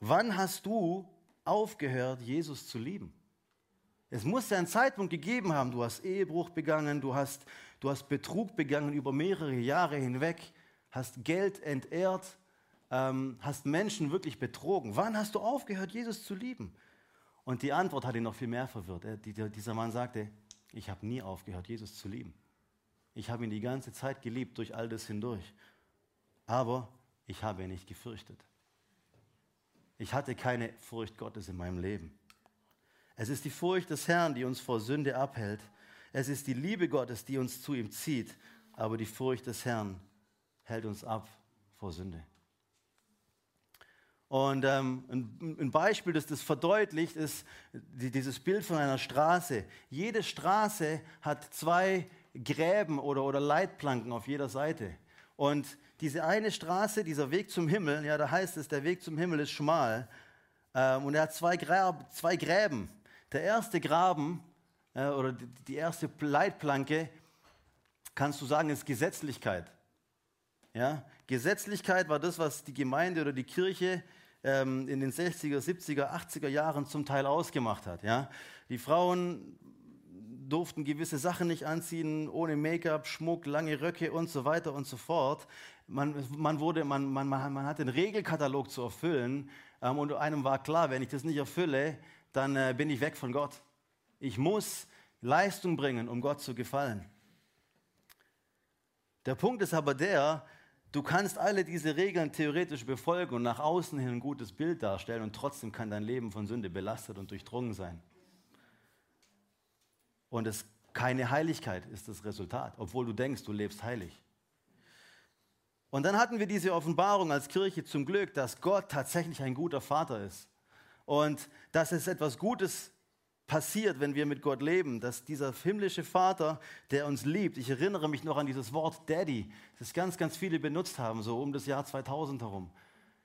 Wann hast du aufgehört, Jesus zu lieben? Es muss einen Zeitpunkt gegeben haben, du hast Ehebruch begangen, du hast, du hast Betrug begangen über mehrere Jahre hinweg, hast Geld entehrt, ähm, hast Menschen wirklich betrogen. Wann hast du aufgehört, Jesus zu lieben? Und die Antwort hat ihn noch viel mehr verwirrt. Er, die, dieser Mann sagte, ich habe nie aufgehört, Jesus zu lieben. Ich habe ihn die ganze Zeit geliebt, durch all das hindurch. Aber ich habe ihn nicht gefürchtet. Ich hatte keine Furcht Gottes in meinem Leben. Es ist die Furcht des Herrn, die uns vor Sünde abhält. Es ist die Liebe Gottes, die uns zu ihm zieht. Aber die Furcht des Herrn hält uns ab vor Sünde. Und ähm, ein, ein, Beispiel, das das verdeutlicht, ist die, dieses Bild von einer Straße. Jede Straße hat zwei Gräben oder, oder Leitplanken auf jeder Seite. Und diese eine Straße, dieser Weg zum Himmel, ja, da heißt es, der Weg zum Himmel ist schmal. Ähm, und er hat zwei, Gräb, zwei Gräben. Der erste Graben äh, oder die, die erste Leitplanke, kannst du sagen, ist Gesetzlichkeit. Ja? Gesetzlichkeit war das, was die Gemeinde oder die Kirche ähm, in den 60er, 70er, 80er Jahren zum Teil ausgemacht hat. Ja? Die Frauen durften gewisse Sachen nicht anziehen, ohne Make-up, Schmuck, lange Röcke und so weiter und so fort. Man, man, wurde, man, man, man hat den Regelkatalog zu erfüllen ähm, und einem war klar, wenn ich das nicht erfülle, dann äh, bin ich weg von Gott. Ich muss Leistung bringen, um Gott zu gefallen. Der Punkt ist aber der, du kannst alle diese Regeln theoretisch befolgen und nach außen hin ein gutes Bild darstellen und trotzdem kann dein Leben von Sünde belastet und durchdrungen sein. Und es keine Heiligkeit ist das Resultat, obwohl du denkst, du lebst heilig. Und dann hatten wir diese Offenbarung als Kirche zum Glück, dass Gott tatsächlich ein guter Vater ist und dass es etwas Gutes passiert, wenn wir mit Gott leben, dass dieser himmlische Vater, der uns liebt, ich erinnere mich noch an dieses Wort Daddy, das ganz, ganz viele benutzt haben, so um das Jahr 2000 herum.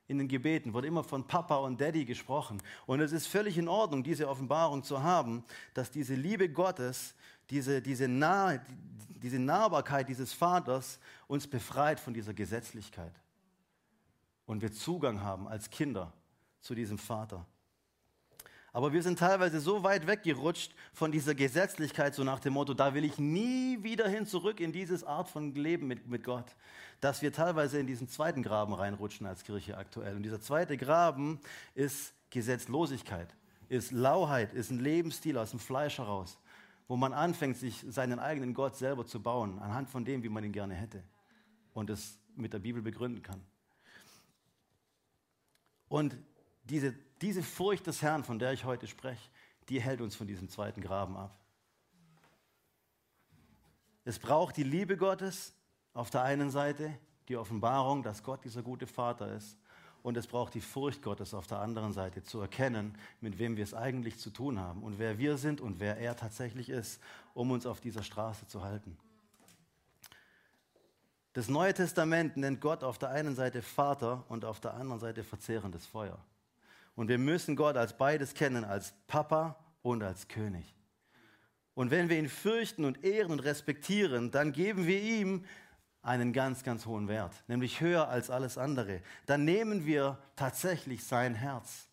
In den Gebeten wurde immer von Papa und Daddy gesprochen. Und es ist völlig in Ordnung, diese Offenbarung zu haben, dass diese Liebe Gottes, diese, diese, Nahe, diese Nahbarkeit dieses Vaters uns befreit von dieser Gesetzlichkeit. Und wir Zugang haben als Kinder zu diesem Vater. Aber wir sind teilweise so weit weggerutscht von dieser Gesetzlichkeit, so nach dem Motto, da will ich nie wieder hin zurück in dieses Art von Leben mit, mit Gott, dass wir teilweise in diesen zweiten Graben reinrutschen als Kirche aktuell. Und dieser zweite Graben ist Gesetzlosigkeit, ist Lauheit, ist ein Lebensstil aus dem Fleisch heraus, wo man anfängt, sich seinen eigenen Gott selber zu bauen, anhand von dem, wie man ihn gerne hätte und es mit der Bibel begründen kann. Und diese, diese Furcht des Herrn, von der ich heute spreche, die hält uns von diesem zweiten Graben ab. Es braucht die Liebe Gottes auf der einen Seite, die Offenbarung, dass Gott dieser gute Vater ist. Und es braucht die Furcht Gottes auf der anderen Seite, zu erkennen, mit wem wir es eigentlich zu tun haben und wer wir sind und wer er tatsächlich ist, um uns auf dieser Straße zu halten. Das Neue Testament nennt Gott auf der einen Seite Vater und auf der anderen Seite verzehrendes Feuer. Und wir müssen Gott als beides kennen, als Papa und als König. Und wenn wir ihn fürchten und ehren und respektieren, dann geben wir ihm einen ganz, ganz hohen Wert, nämlich höher als alles andere. Dann nehmen wir tatsächlich sein Herz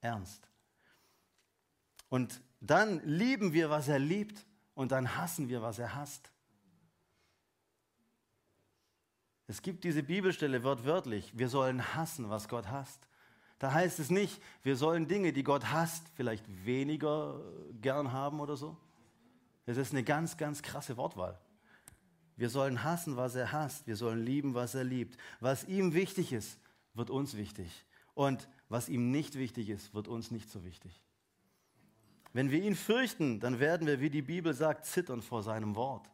ernst. Und dann lieben wir, was er liebt, und dann hassen wir, was er hasst. Es gibt diese Bibelstelle wortwörtlich, wir sollen hassen, was Gott hasst. Da heißt es nicht, wir sollen Dinge, die Gott hasst, vielleicht weniger gern haben oder so. Es ist eine ganz, ganz krasse Wortwahl. Wir sollen hassen, was er hasst. Wir sollen lieben, was er liebt. Was ihm wichtig ist, wird uns wichtig. Und was ihm nicht wichtig ist, wird uns nicht so wichtig. Wenn wir ihn fürchten, dann werden wir, wie die Bibel sagt, zittern vor seinem Wort.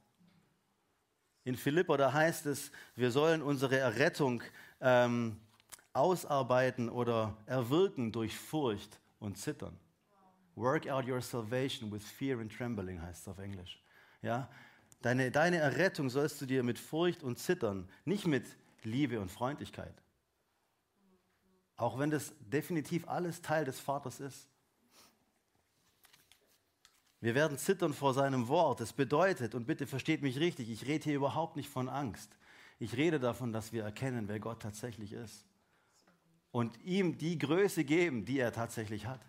In Philippa, da heißt es, wir sollen unsere Errettung ähm, ausarbeiten oder erwirken durch Furcht und Zittern. Work out your salvation with fear and trembling heißt es auf Englisch. Ja? Deine, deine Errettung sollst du dir mit Furcht und Zittern, nicht mit Liebe und Freundlichkeit. Auch wenn das definitiv alles Teil des Vaters ist. Wir werden zittern vor seinem Wort. Das bedeutet, und bitte versteht mich richtig, ich rede hier überhaupt nicht von Angst. Ich rede davon, dass wir erkennen, wer Gott tatsächlich ist. Und ihm die Größe geben, die er tatsächlich hat.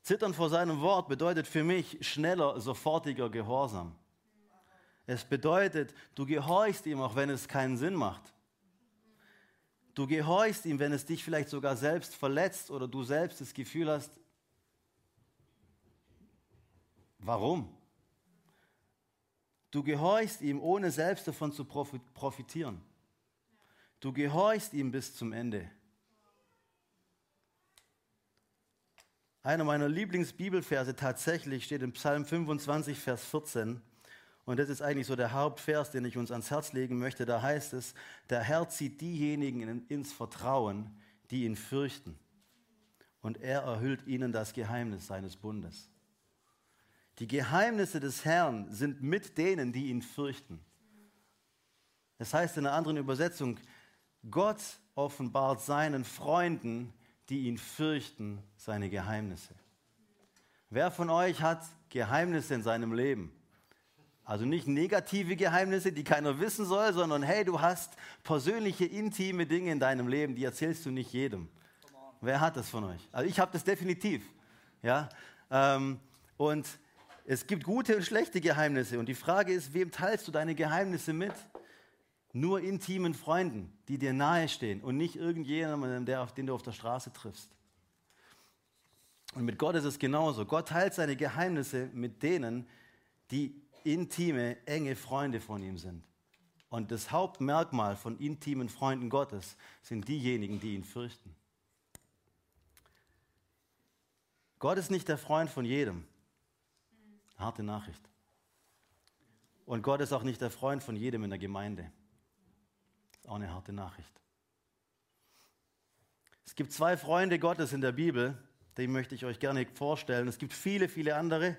Zittern vor seinem Wort bedeutet für mich schneller, sofortiger Gehorsam. Es bedeutet, du gehorchst ihm, auch wenn es keinen Sinn macht. Du gehorchst ihm, wenn es dich vielleicht sogar selbst verletzt oder du selbst das Gefühl hast, warum? Du gehorchst ihm, ohne selbst davon zu profitieren. Du gehorchst ihm bis zum Ende. Einer meiner Lieblingsbibelverse tatsächlich steht in Psalm 25, Vers 14. Und das ist eigentlich so der Hauptvers, den ich uns ans Herz legen möchte. Da heißt es, der Herr zieht diejenigen ins Vertrauen, die ihn fürchten. Und er erhüllt ihnen das Geheimnis seines Bundes. Die Geheimnisse des Herrn sind mit denen, die ihn fürchten. Das heißt in einer anderen Übersetzung, Gott offenbart seinen Freunden die ihn fürchten, seine Geheimnisse. Wer von euch hat Geheimnisse in seinem Leben? Also nicht negative Geheimnisse, die keiner wissen soll, sondern hey, du hast persönliche, intime Dinge in deinem Leben, die erzählst du nicht jedem. Wer hat das von euch? Also ich habe das definitiv. Ja? Ähm, und es gibt gute und schlechte Geheimnisse. Und die Frage ist, wem teilst du deine Geheimnisse mit? Nur intimen Freunden, die dir nahestehen und nicht irgendjemandem, der den du auf der Straße triffst. Und mit Gott ist es genauso. Gott teilt seine Geheimnisse mit denen, die intime, enge Freunde von ihm sind. Und das Hauptmerkmal von intimen Freunden Gottes sind diejenigen, die ihn fürchten. Gott ist nicht der Freund von jedem. Harte Nachricht. Und Gott ist auch nicht der Freund von jedem in der Gemeinde auch eine harte Nachricht. Es gibt zwei Freunde Gottes in der Bibel, die möchte ich euch gerne vorstellen. Es gibt viele, viele andere,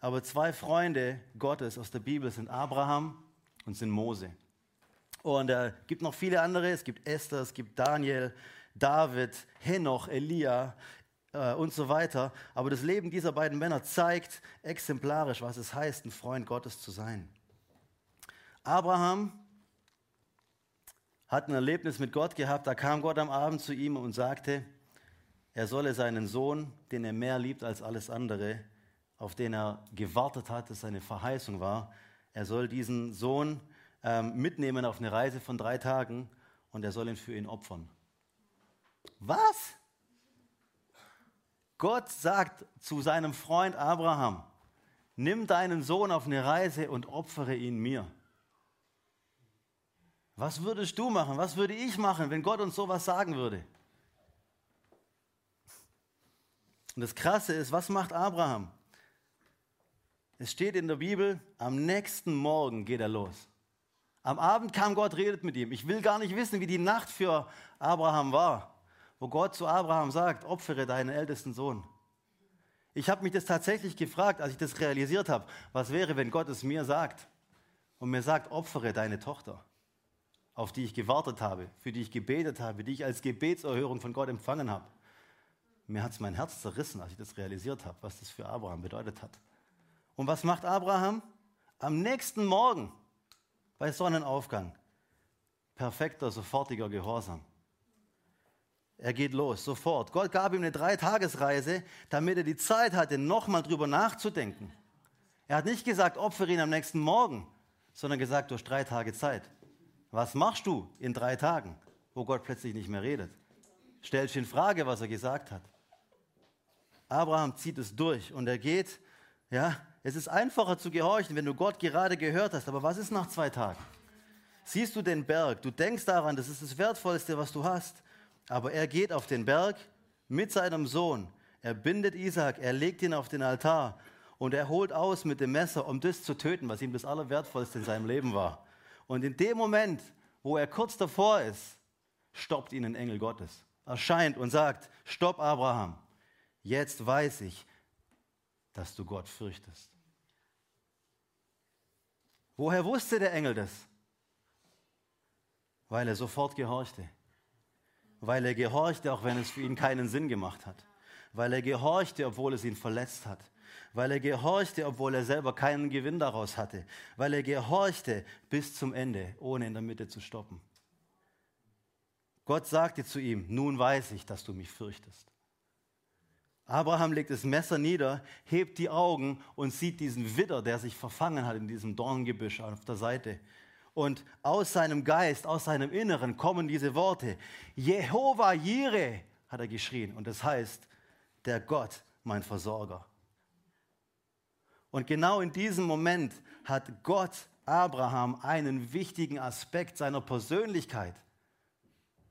aber zwei Freunde Gottes aus der Bibel sind Abraham und sind Mose. Und es äh, gibt noch viele andere. Es gibt Esther, es gibt Daniel, David, Henoch, Elia äh, und so weiter. Aber das Leben dieser beiden Männer zeigt exemplarisch, was es heißt, ein Freund Gottes zu sein. Abraham hat ein Erlebnis mit Gott gehabt. Da kam Gott am Abend zu ihm und sagte, er solle seinen Sohn, den er mehr liebt als alles andere, auf den er gewartet hat, dass seine Verheißung war, er soll diesen Sohn ähm, mitnehmen auf eine Reise von drei Tagen und er soll ihn für ihn opfern. Was? Gott sagt zu seinem Freund Abraham, nimm deinen Sohn auf eine Reise und opfere ihn mir. Was würdest du machen? Was würde ich machen, wenn Gott uns sowas sagen würde? Und das Krasse ist, was macht Abraham? Es steht in der Bibel, am nächsten Morgen geht er los. Am Abend kam Gott, redet mit ihm. Ich will gar nicht wissen, wie die Nacht für Abraham war, wo Gott zu Abraham sagt, opfere deinen ältesten Sohn. Ich habe mich das tatsächlich gefragt, als ich das realisiert habe, was wäre, wenn Gott es mir sagt und mir sagt, opfere deine Tochter, auf die ich gewartet habe, für die ich gebetet habe, die ich als Gebetserhörung von Gott empfangen habe. Mir hat es mein Herz zerrissen, als ich das realisiert habe, was das für Abraham bedeutet hat. Und was macht Abraham? Am nächsten Morgen, bei Sonnenaufgang, perfekter, sofortiger Gehorsam. Er geht los, sofort. Gott gab ihm eine Dreitagesreise, damit er die Zeit hatte, nochmal drüber nachzudenken. Er hat nicht gesagt, opfere ihn am nächsten Morgen, sondern gesagt, durch drei Tage Zeit. Was machst du in drei Tagen, wo Gott plötzlich nicht mehr redet? Stellst in Frage, was er gesagt hat. Abraham zieht es durch und er geht, ja, es ist einfacher zu gehorchen, wenn du Gott gerade gehört hast. Aber was ist nach zwei Tagen? Siehst du den Berg, du denkst daran, das ist das Wertvollste, was du hast. Aber er geht auf den Berg mit seinem Sohn. Er bindet Isaac, er legt ihn auf den Altar und er holt aus mit dem Messer, um das zu töten, was ihm das Allerwertvollste in seinem Leben war. Und in dem Moment, wo er kurz davor ist, stoppt ihn ein Engel Gottes, erscheint und sagt, stopp Abraham, jetzt weiß ich, dass du Gott fürchtest. Woher wusste der Engel das? Weil er sofort gehorchte. Weil er gehorchte, auch wenn es für ihn keinen Sinn gemacht hat, weil er gehorchte, obwohl es ihn verletzt hat, weil er gehorchte, obwohl er selber keinen Gewinn daraus hatte, weil er gehorchte bis zum Ende, ohne in der Mitte zu stoppen. Gott sagte zu ihm, nun weiß ich, dass du mich fürchtest. Abraham legt das Messer nieder, hebt die Augen und sieht diesen Widder, der sich verfangen hat in diesem Dorngebüsch auf der Seite. Und aus seinem Geist, aus seinem Inneren kommen diese Worte. Jehova Jireh, hat er geschrien. Und das heißt, der Gott, mein Versorger. Und genau in diesem Moment hat Gott Abraham einen wichtigen Aspekt seiner Persönlichkeit,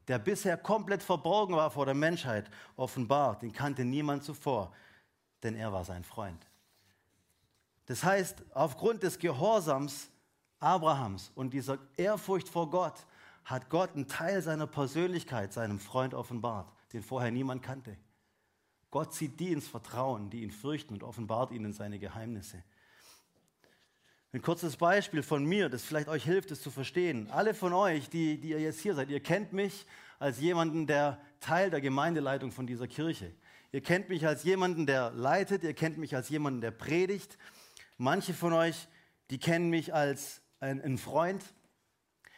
der bisher komplett verborgen war vor der Menschheit, offenbart. Den kannte niemand zuvor, denn er war sein Freund. Das heißt, aufgrund des Gehorsams Abrahams und dieser Ehrfurcht vor Gott hat Gott einen Teil seiner Persönlichkeit seinem Freund offenbart, den vorher niemand kannte. Gott zieht die ins Vertrauen, die ihn fürchten und offenbart ihnen seine Geheimnisse. Ein kurzes Beispiel von mir, das vielleicht euch hilft, es zu verstehen. Alle von euch, die, die ihr jetzt hier seid, ihr kennt mich als jemanden, der Teil der Gemeindeleitung von dieser Kirche. Ihr kennt mich als jemanden, der leitet, ihr kennt mich als jemanden, der predigt. Manche von euch, die kennen mich als ein, ein Freund.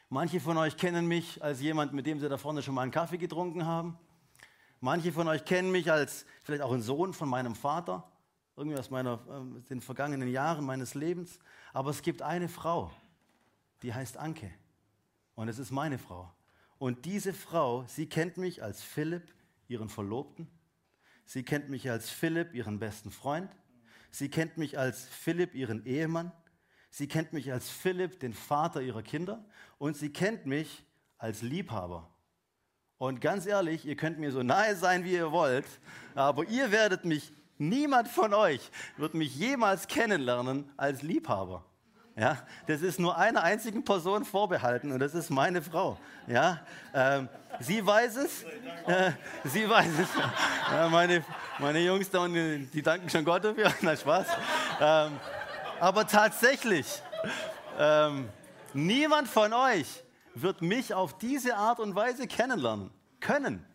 Manche von euch kennen mich als jemand, mit dem sie da vorne schon mal einen Kaffee getrunken haben. Manche von euch kennen mich als vielleicht auch ein Sohn von meinem Vater, irgendwie aus meiner, äh, den vergangenen Jahren meines Lebens. Aber es gibt eine Frau, die heißt Anke. Und es ist meine Frau. Und diese Frau, sie kennt mich als Philipp, ihren Verlobten. Sie kennt mich als Philipp, ihren besten Freund. Sie kennt mich als Philipp, ihren Ehemann. Sie kennt mich als Philipp, den Vater ihrer Kinder, und sie kennt mich als Liebhaber. Und ganz ehrlich, ihr könnt mir so nahe sein, wie ihr wollt, aber ihr werdet mich, niemand von euch wird mich jemals kennenlernen als Liebhaber. Ja, das ist nur einer einzigen Person vorbehalten und das ist meine Frau. Ja, ähm, sie weiß es. Äh, sie weiß es. Ja, meine, meine Jungs da unten, die danken schon Gott dafür. (laughs) Na Spaß. Ähm, aber tatsächlich, ähm, niemand von euch wird mich auf diese Art und Weise kennenlernen können,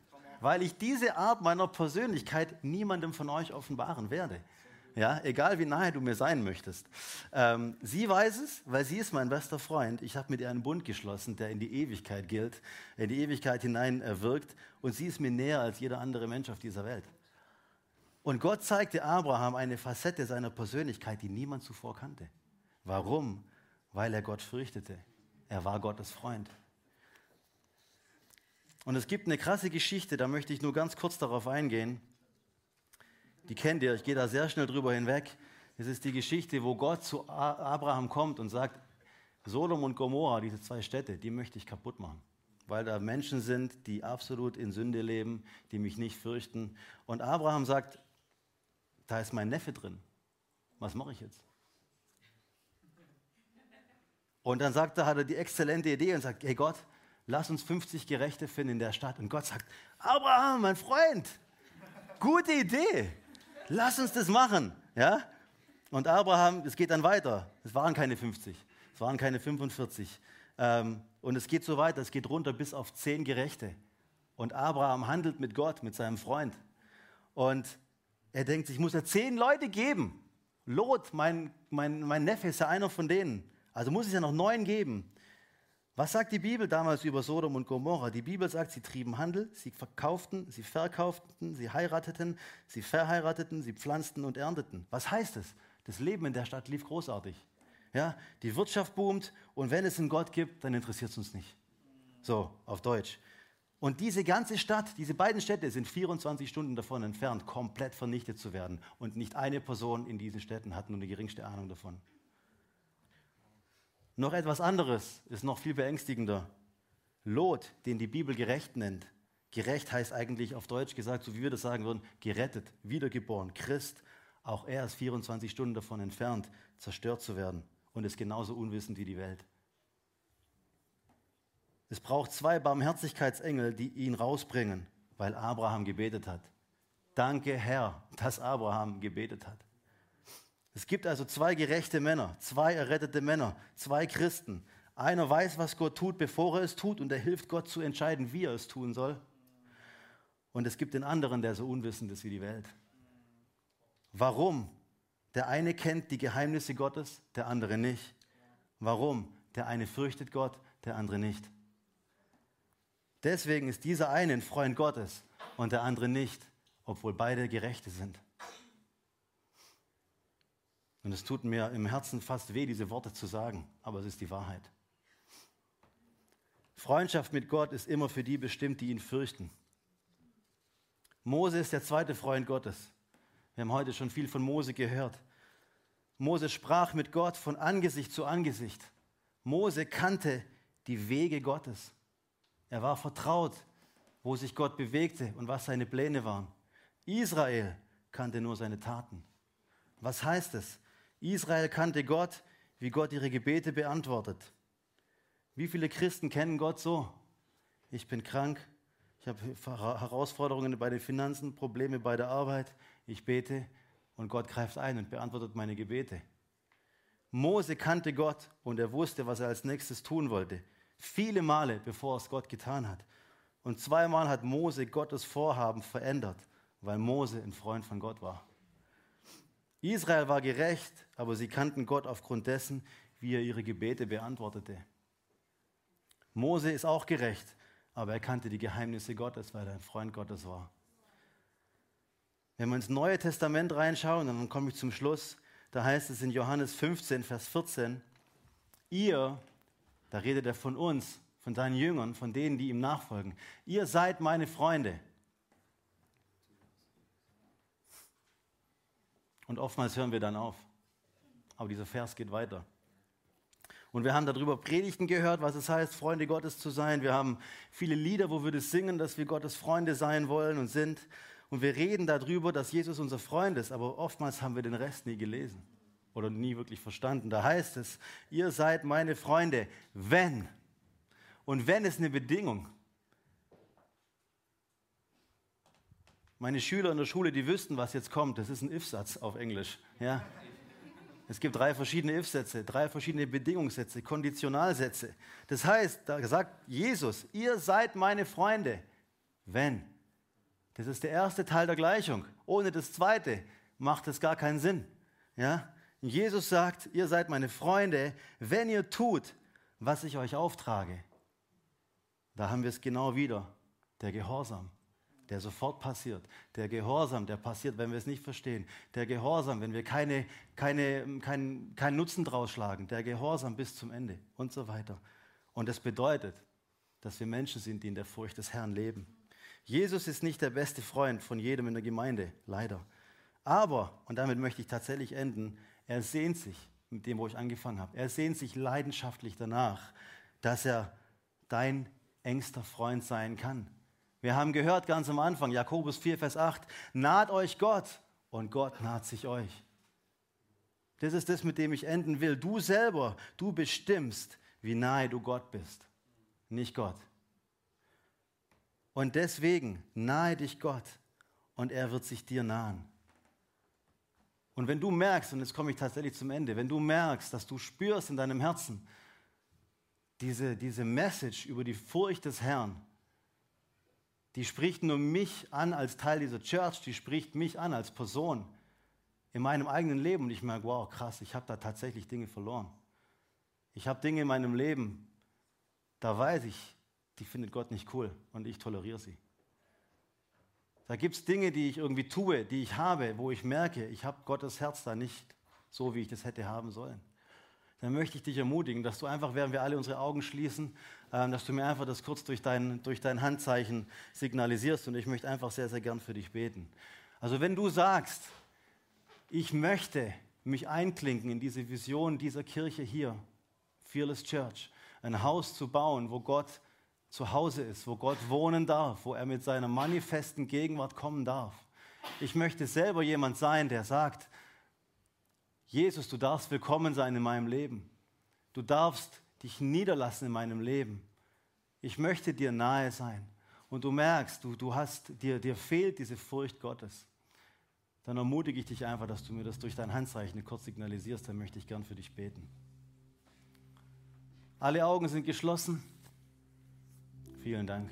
weil ich diese Art meiner Persönlichkeit niemandem von euch offenbaren werde. Ja, egal wie nahe du mir sein möchtest. Ähm, sie weiß es, weil sie ist mein bester Freund. Ich habe mit ihr einen Bund geschlossen, der in die Ewigkeit gilt, in die Ewigkeit hinein wirkt. Und sie ist mir näher als jeder andere Mensch auf dieser Welt. Und Gott zeigte Abraham eine Facette seiner Persönlichkeit, die niemand zuvor kannte. Warum? Weil er Gott fürchtete. Er war Gottes Freund. Und es gibt eine krasse Geschichte, da möchte ich nur ganz kurz darauf eingehen. Die kennt ihr, ich gehe da sehr schnell drüber hinweg. Es ist die Geschichte, wo Gott zu Abraham kommt und sagt, Sodom und Gomorra, diese zwei Städte, die möchte ich kaputt machen. Weil da Menschen sind, die absolut in Sünde leben, die mich nicht fürchten. Und Abraham sagt, da ist mein Neffe drin. Was mache ich jetzt? Und dann sagt er, hat er die exzellente Idee und sagt, hey Gott, lass uns 50 Gerechte finden in der Stadt. Und Gott sagt, Abraham, mein Freund, gute Idee, lass uns das machen. Ja? Und Abraham, es geht dann weiter. Es waren keine 50, es waren keine 45. Ähm, und es geht so weiter, es geht runter bis auf 10 Gerechte. Und Abraham handelt mit Gott, mit seinem Freund. Und er denkt sich, ich muss ja 10 Leute geben. Lot, mein, mein, mein Neffe, ist ja einer von denen. Also muss es ja noch neun geben. Was sagt die Bibel damals über Sodom und Gomorra? Die Bibel sagt, sie trieben Handel, sie verkauften, sie verkauften, sie heirateten, sie verheirateten, sie pflanzten und ernteten. Was heißt es? Das Leben in der Stadt lief großartig. Ja, die Wirtschaft boomt und wenn es einen Gott gibt, dann interessiert es uns nicht. So, auf Deutsch. Und diese ganze Stadt, diese beiden Städte sind 24 Stunden davon entfernt, komplett vernichtet zu werden. Und nicht eine Person in diesen Städten hat nur die geringste Ahnung davon. Noch etwas anderes ist noch viel beängstigender. Lot, den die Bibel gerecht nennt. Gerecht heißt eigentlich auf Deutsch gesagt, so wie wir das sagen würden, gerettet, wiedergeboren, Christ. Auch er ist 24 Stunden davon entfernt, zerstört zu werden und ist genauso unwissend wie die Welt. Es braucht zwei Barmherzigkeitsengel, die ihn rausbringen, weil Abraham gebetet hat. Danke, Herr, dass Abraham gebetet hat. Es gibt also zwei gerechte Männer, zwei errettete Männer, zwei Christen. Einer weiß, was Gott tut, bevor er es tut, und er hilft Gott zu entscheiden, wie er es tun soll. Und es gibt den anderen, der so unwissend ist wie die Welt. Warum? Der eine kennt die Geheimnisse Gottes, der andere nicht. Warum? Der eine fürchtet Gott, der andere nicht. Deswegen ist dieser eine ein Freund Gottes und der andere nicht, obwohl beide Gerechte sind. Und es tut mir im Herzen fast weh, diese Worte zu sagen, aber es ist die Wahrheit. Freundschaft mit Gott ist immer für die bestimmt, die ihn fürchten. Mose ist der zweite Freund Gottes. Wir haben heute schon viel von Mose gehört. Mose sprach mit Gott von Angesicht zu Angesicht. Mose kannte die Wege Gottes. Er war vertraut, wo sich Gott bewegte und was seine Pläne waren. Israel kannte nur seine Taten. Was heißt es? Israel kannte Gott, wie Gott ihre Gebete beantwortet. Wie viele Christen kennen Gott so? Ich bin krank, ich habe Herausforderungen bei den Finanzen, Probleme bei der Arbeit, ich bete und Gott greift ein und beantwortet meine Gebete. Mose kannte Gott und er wusste, was er als nächstes tun wollte. Viele Male, bevor es Gott getan hat. Und zweimal hat Mose Gottes Vorhaben verändert, weil Mose ein Freund von Gott war. Israel war gerecht, aber sie kannten Gott aufgrund dessen, wie er ihre Gebete beantwortete. Mose ist auch gerecht, aber er kannte die Geheimnisse Gottes, weil er ein Freund Gottes war. Wenn wir ins Neue Testament reinschauen, dann komme ich zum Schluss, da heißt es in Johannes 15, Vers 14, ihr, da redet er von uns, von seinen Jüngern, von denen, die ihm nachfolgen, ihr seid meine Freunde, Und oftmals hören wir dann auf. Aber dieser Vers geht weiter. Und wir haben darüber Predigten gehört, was es heißt, Freunde Gottes zu sein. Wir haben viele Lieder, wo wir das singen, dass wir Gottes Freunde sein wollen und sind. Und wir reden darüber, dass Jesus unser Freund ist. Aber oftmals haben wir den Rest nie gelesen oder nie wirklich verstanden. Da heißt es, ihr seid meine Freunde, wenn. Und wenn ist eine Bedingung. Meine Schüler in der Schule, die wüssten, was jetzt kommt. Das ist ein If-Satz auf Englisch. Ja? Es gibt drei verschiedene If-Sätze, drei verschiedene Bedingungssätze, Konditionalsätze. Das heißt, da sagt Jesus, ihr seid meine Freunde, wenn. Das ist der erste Teil der Gleichung. Ohne das zweite macht es gar keinen Sinn. Ja? Jesus sagt, ihr seid meine Freunde, wenn ihr tut, was ich euch auftrage. Da haben wir es genau wieder, der Gehorsam der sofort passiert. Der Gehorsam, der passiert, wenn wir es nicht verstehen. Der Gehorsam, wenn wir keine, keine, keinen kein Nutzen draus schlagen. Der Gehorsam bis zum Ende und so weiter. Und das bedeutet, dass wir Menschen sind, die in der Furcht des Herrn leben. Jesus ist nicht der beste Freund von jedem in der Gemeinde, leider. Aber, und damit möchte ich tatsächlich enden, er sehnt sich, mit dem, wo ich angefangen habe, er sehnt sich leidenschaftlich danach, dass er dein engster Freund sein kann. Wir haben gehört ganz am Anfang, Jakobus 4, Vers 8, naht euch Gott und Gott naht sich euch. Das ist das, mit dem ich enden will. Du selber, du bestimmst, wie nahe du Gott bist, nicht Gott. Und deswegen nahe dich Gott und er wird sich dir nahen. Und wenn du merkst, und jetzt komme ich tatsächlich zum Ende, wenn du merkst, dass du spürst in deinem Herzen diese, diese Message über die Furcht des Herrn, die spricht nur mich an als Teil dieser Church, die spricht mich an als Person in meinem eigenen Leben und ich merke, wow, krass, ich habe da tatsächlich Dinge verloren. Ich habe Dinge in meinem Leben, da weiß ich, die findet Gott nicht cool und ich toleriere sie. Da gibt es Dinge, die ich irgendwie tue, die ich habe, wo ich merke, ich habe Gottes Herz da nicht so, wie ich das hätte haben sollen. Dann möchte ich dich ermutigen, dass du einfach, während wir alle unsere Augen schließen, dass du mir einfach das kurz durch dein, durch dein Handzeichen signalisierst und ich möchte einfach sehr, sehr gern für dich beten. Also wenn du sagst, ich möchte mich einklinken in diese Vision dieser Kirche hier, Fearless Church, ein Haus zu bauen, wo Gott zu Hause ist, wo Gott wohnen darf, wo er mit seiner manifesten Gegenwart kommen darf. Ich möchte selber jemand sein, der sagt, Jesus, du darfst willkommen sein in meinem Leben. Du darfst dich niederlassen in meinem Leben. Ich möchte dir nahe sein. Und du merkst, du, du hast, dir, dir fehlt diese Furcht Gottes. Dann ermutige ich dich einfach, dass du mir das durch dein Handzeichen kurz signalisierst. Dann möchte ich gern für dich beten. Alle Augen sind geschlossen. Vielen Dank.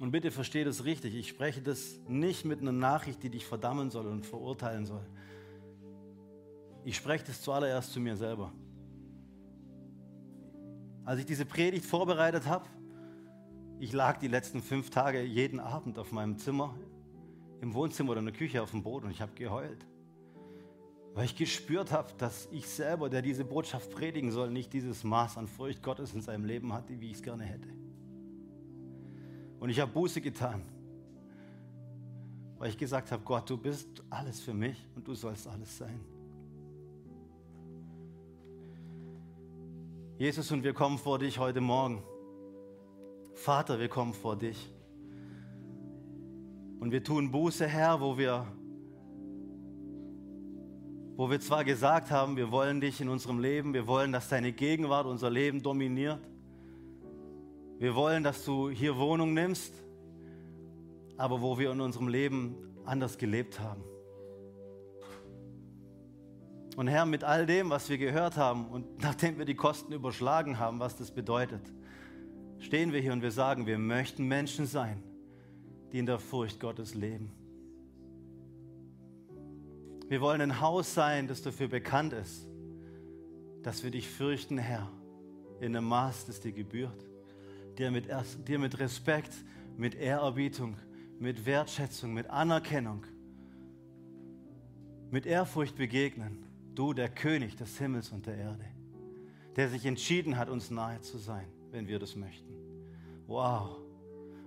Und bitte verstehe das richtig. Ich spreche das nicht mit einer Nachricht, die dich verdammen soll und verurteilen soll. Ich spreche das zuallererst zu mir selber. Als ich diese Predigt vorbereitet habe, ich lag die letzten fünf Tage jeden Abend auf meinem Zimmer, im Wohnzimmer oder in der Küche auf dem Boden und ich habe geheult weil ich gespürt habe, dass ich selber, der diese Botschaft predigen soll, nicht dieses Maß an Furcht Gottes in seinem Leben hatte, wie ich es gerne hätte. Und ich habe Buße getan, weil ich gesagt habe, Gott, du bist alles für mich und du sollst alles sein. Jesus, und wir kommen vor dich heute Morgen. Vater, wir kommen vor dich. Und wir tun Buße, Herr, wo wir wo wir zwar gesagt haben, wir wollen dich in unserem Leben, wir wollen, dass deine Gegenwart unser Leben dominiert, wir wollen, dass du hier Wohnung nimmst, aber wo wir in unserem Leben anders gelebt haben. Und Herr, mit all dem, was wir gehört haben und (laughs) nachdem wir die Kosten überschlagen haben, was das bedeutet, stehen wir hier und wir sagen, wir möchten Menschen sein, die in der Furcht Gottes leben. Wir wollen ein Haus sein, das dafür bekannt ist, dass wir dich fürchten, Herr, in einem Maß, das dir gebührt. Dir mit, dir mit Respekt, mit Ehrerbietung, mit Wertschätzung, mit Anerkennung, mit Ehrfurcht begegnen. Du, der König des Himmels und der Erde, der sich entschieden hat, uns nahe zu sein, wenn wir das möchten. Wow,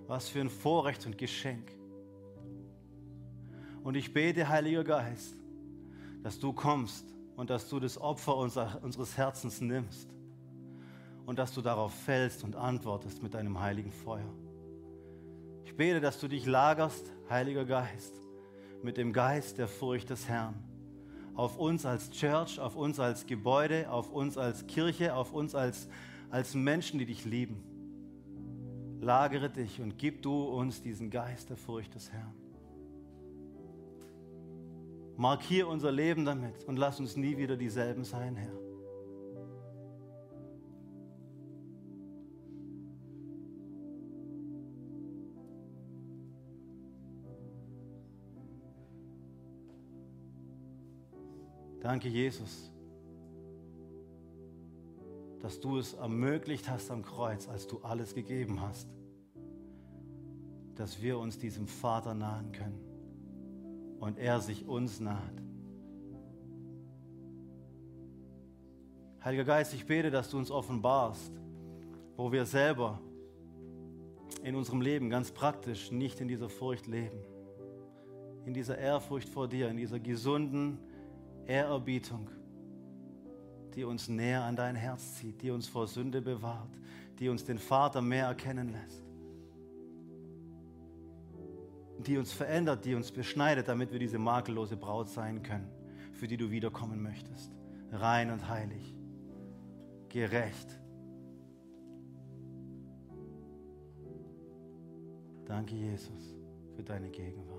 was für ein Vorrecht und Geschenk. Und ich bete, Heiliger Geist, dass du kommst und dass du das Opfer unseres Herzens nimmst und dass du darauf fällst und antwortest mit deinem heiligen Feuer. Ich bete, dass du dich lagerst, Heiliger Geist, mit dem Geist der Furcht des Herrn. Auf uns als Church, auf uns als Gebäude, auf uns als Kirche, auf uns als, als Menschen, die dich lieben. Lagere dich und gib du uns diesen Geist der Furcht des Herrn. Markier unser Leben damit und lass uns nie wieder dieselben sein, Herr. Danke, Jesus, dass du es ermöglicht hast am Kreuz, als du alles gegeben hast, dass wir uns diesem Vater nahen können und er sich uns naht. Heiliger Geist, ich bete, dass du uns offenbarst, wo wir selber in unserem Leben ganz praktisch nicht in dieser Furcht leben. In dieser Ehrfurcht vor dir, in dieser gesunden Ehrerbietung, die uns näher an dein Herz zieht, die uns vor Sünde bewahrt, die uns den Vater mehr erkennen lässt, die uns verändert, die uns beschneidet, damit wir diese makellose Braut sein können, für die du wiederkommen möchtest. Rein und heilig, gerecht Danke, Jesus, für deine Gegenwart.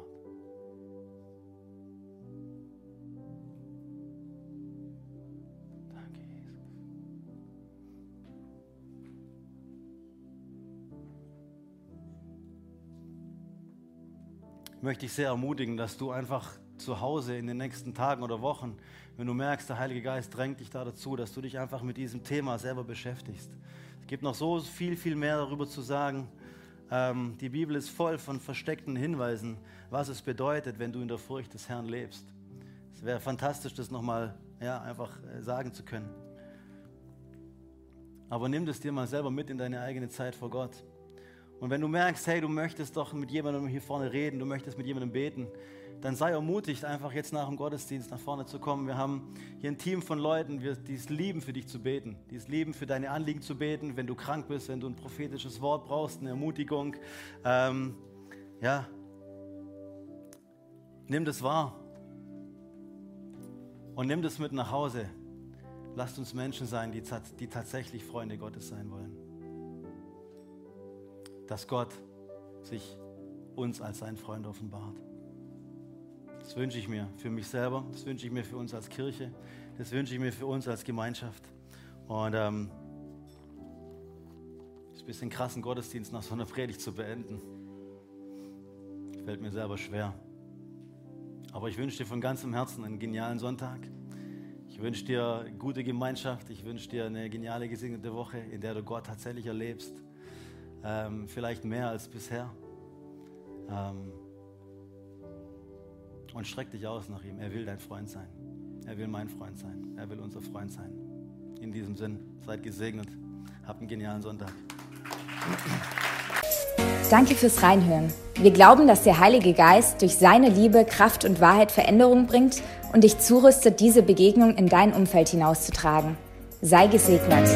Möchte dich sehr ermutigen, dass du einfach zu Hause in den nächsten Tagen oder Wochen, wenn du merkst, der Heilige Geist drängt dich da dazu, dass du dich einfach mit diesem Thema selber beschäftigst. Es gibt noch so viel, viel mehr darüber zu sagen. Ähm, die Bibel ist voll von versteckten Hinweisen, was es bedeutet, wenn du in der Furcht des Herrn lebst. Es wäre fantastisch, das nochmal ja, einfach äh, sagen zu können. Aber nimm das dir mal selber mit in deine eigene Zeit vor Gott. Und wenn du merkst, hey, du möchtest doch mit jemandem hier vorne reden, du möchtest mit jemandem beten, dann sei ermutigt, einfach jetzt nach dem Gottesdienst nach vorne zu kommen. Wir haben hier ein Team von Leuten, die es lieben, für dich zu beten, die es lieben, für deine Anliegen zu beten, wenn du krank bist, wenn du ein prophetisches Wort brauchst, eine Ermutigung. Ähm, ja, nimm das wahr und nimm das mit nach Hause. Lasst uns Menschen sein, die, die tatsächlich Freunde Gottes sein wollen. Dass Gott sich uns als sein Freund offenbart. Das wünsche ich mir für mich selber, das wünsche ich mir für uns als Kirche, das wünsche ich mir für uns als Gemeinschaft. Und ähm, es ist ein bisschen krass, einen Gottesdienst nach so einer Predigt zu beenden. Fällt mir selber schwer. Aber ich wünsche dir von ganzem Herzen einen genialen Sonntag. Ich wünsche dir gute Gemeinschaft. Ich wünsche dir eine geniale, gesegnete Woche, in der du Gott tatsächlich erlebst. Ähm, vielleicht mehr als bisher. Ähm, und streck dich aus nach ihm. Er will dein Freund sein. Er will mein Freund sein. Er will unser Freund sein. In diesem Sinn, seid gesegnet. Habt einen genialen Sonntag. Danke fürs Reinhören. Wir glauben, dass der Heilige Geist durch seine Liebe, Kraft und Wahrheit Veränderung bringt und dich zurüstet, diese Begegnung in dein Umfeld hinauszutragen. Sei gesegnet.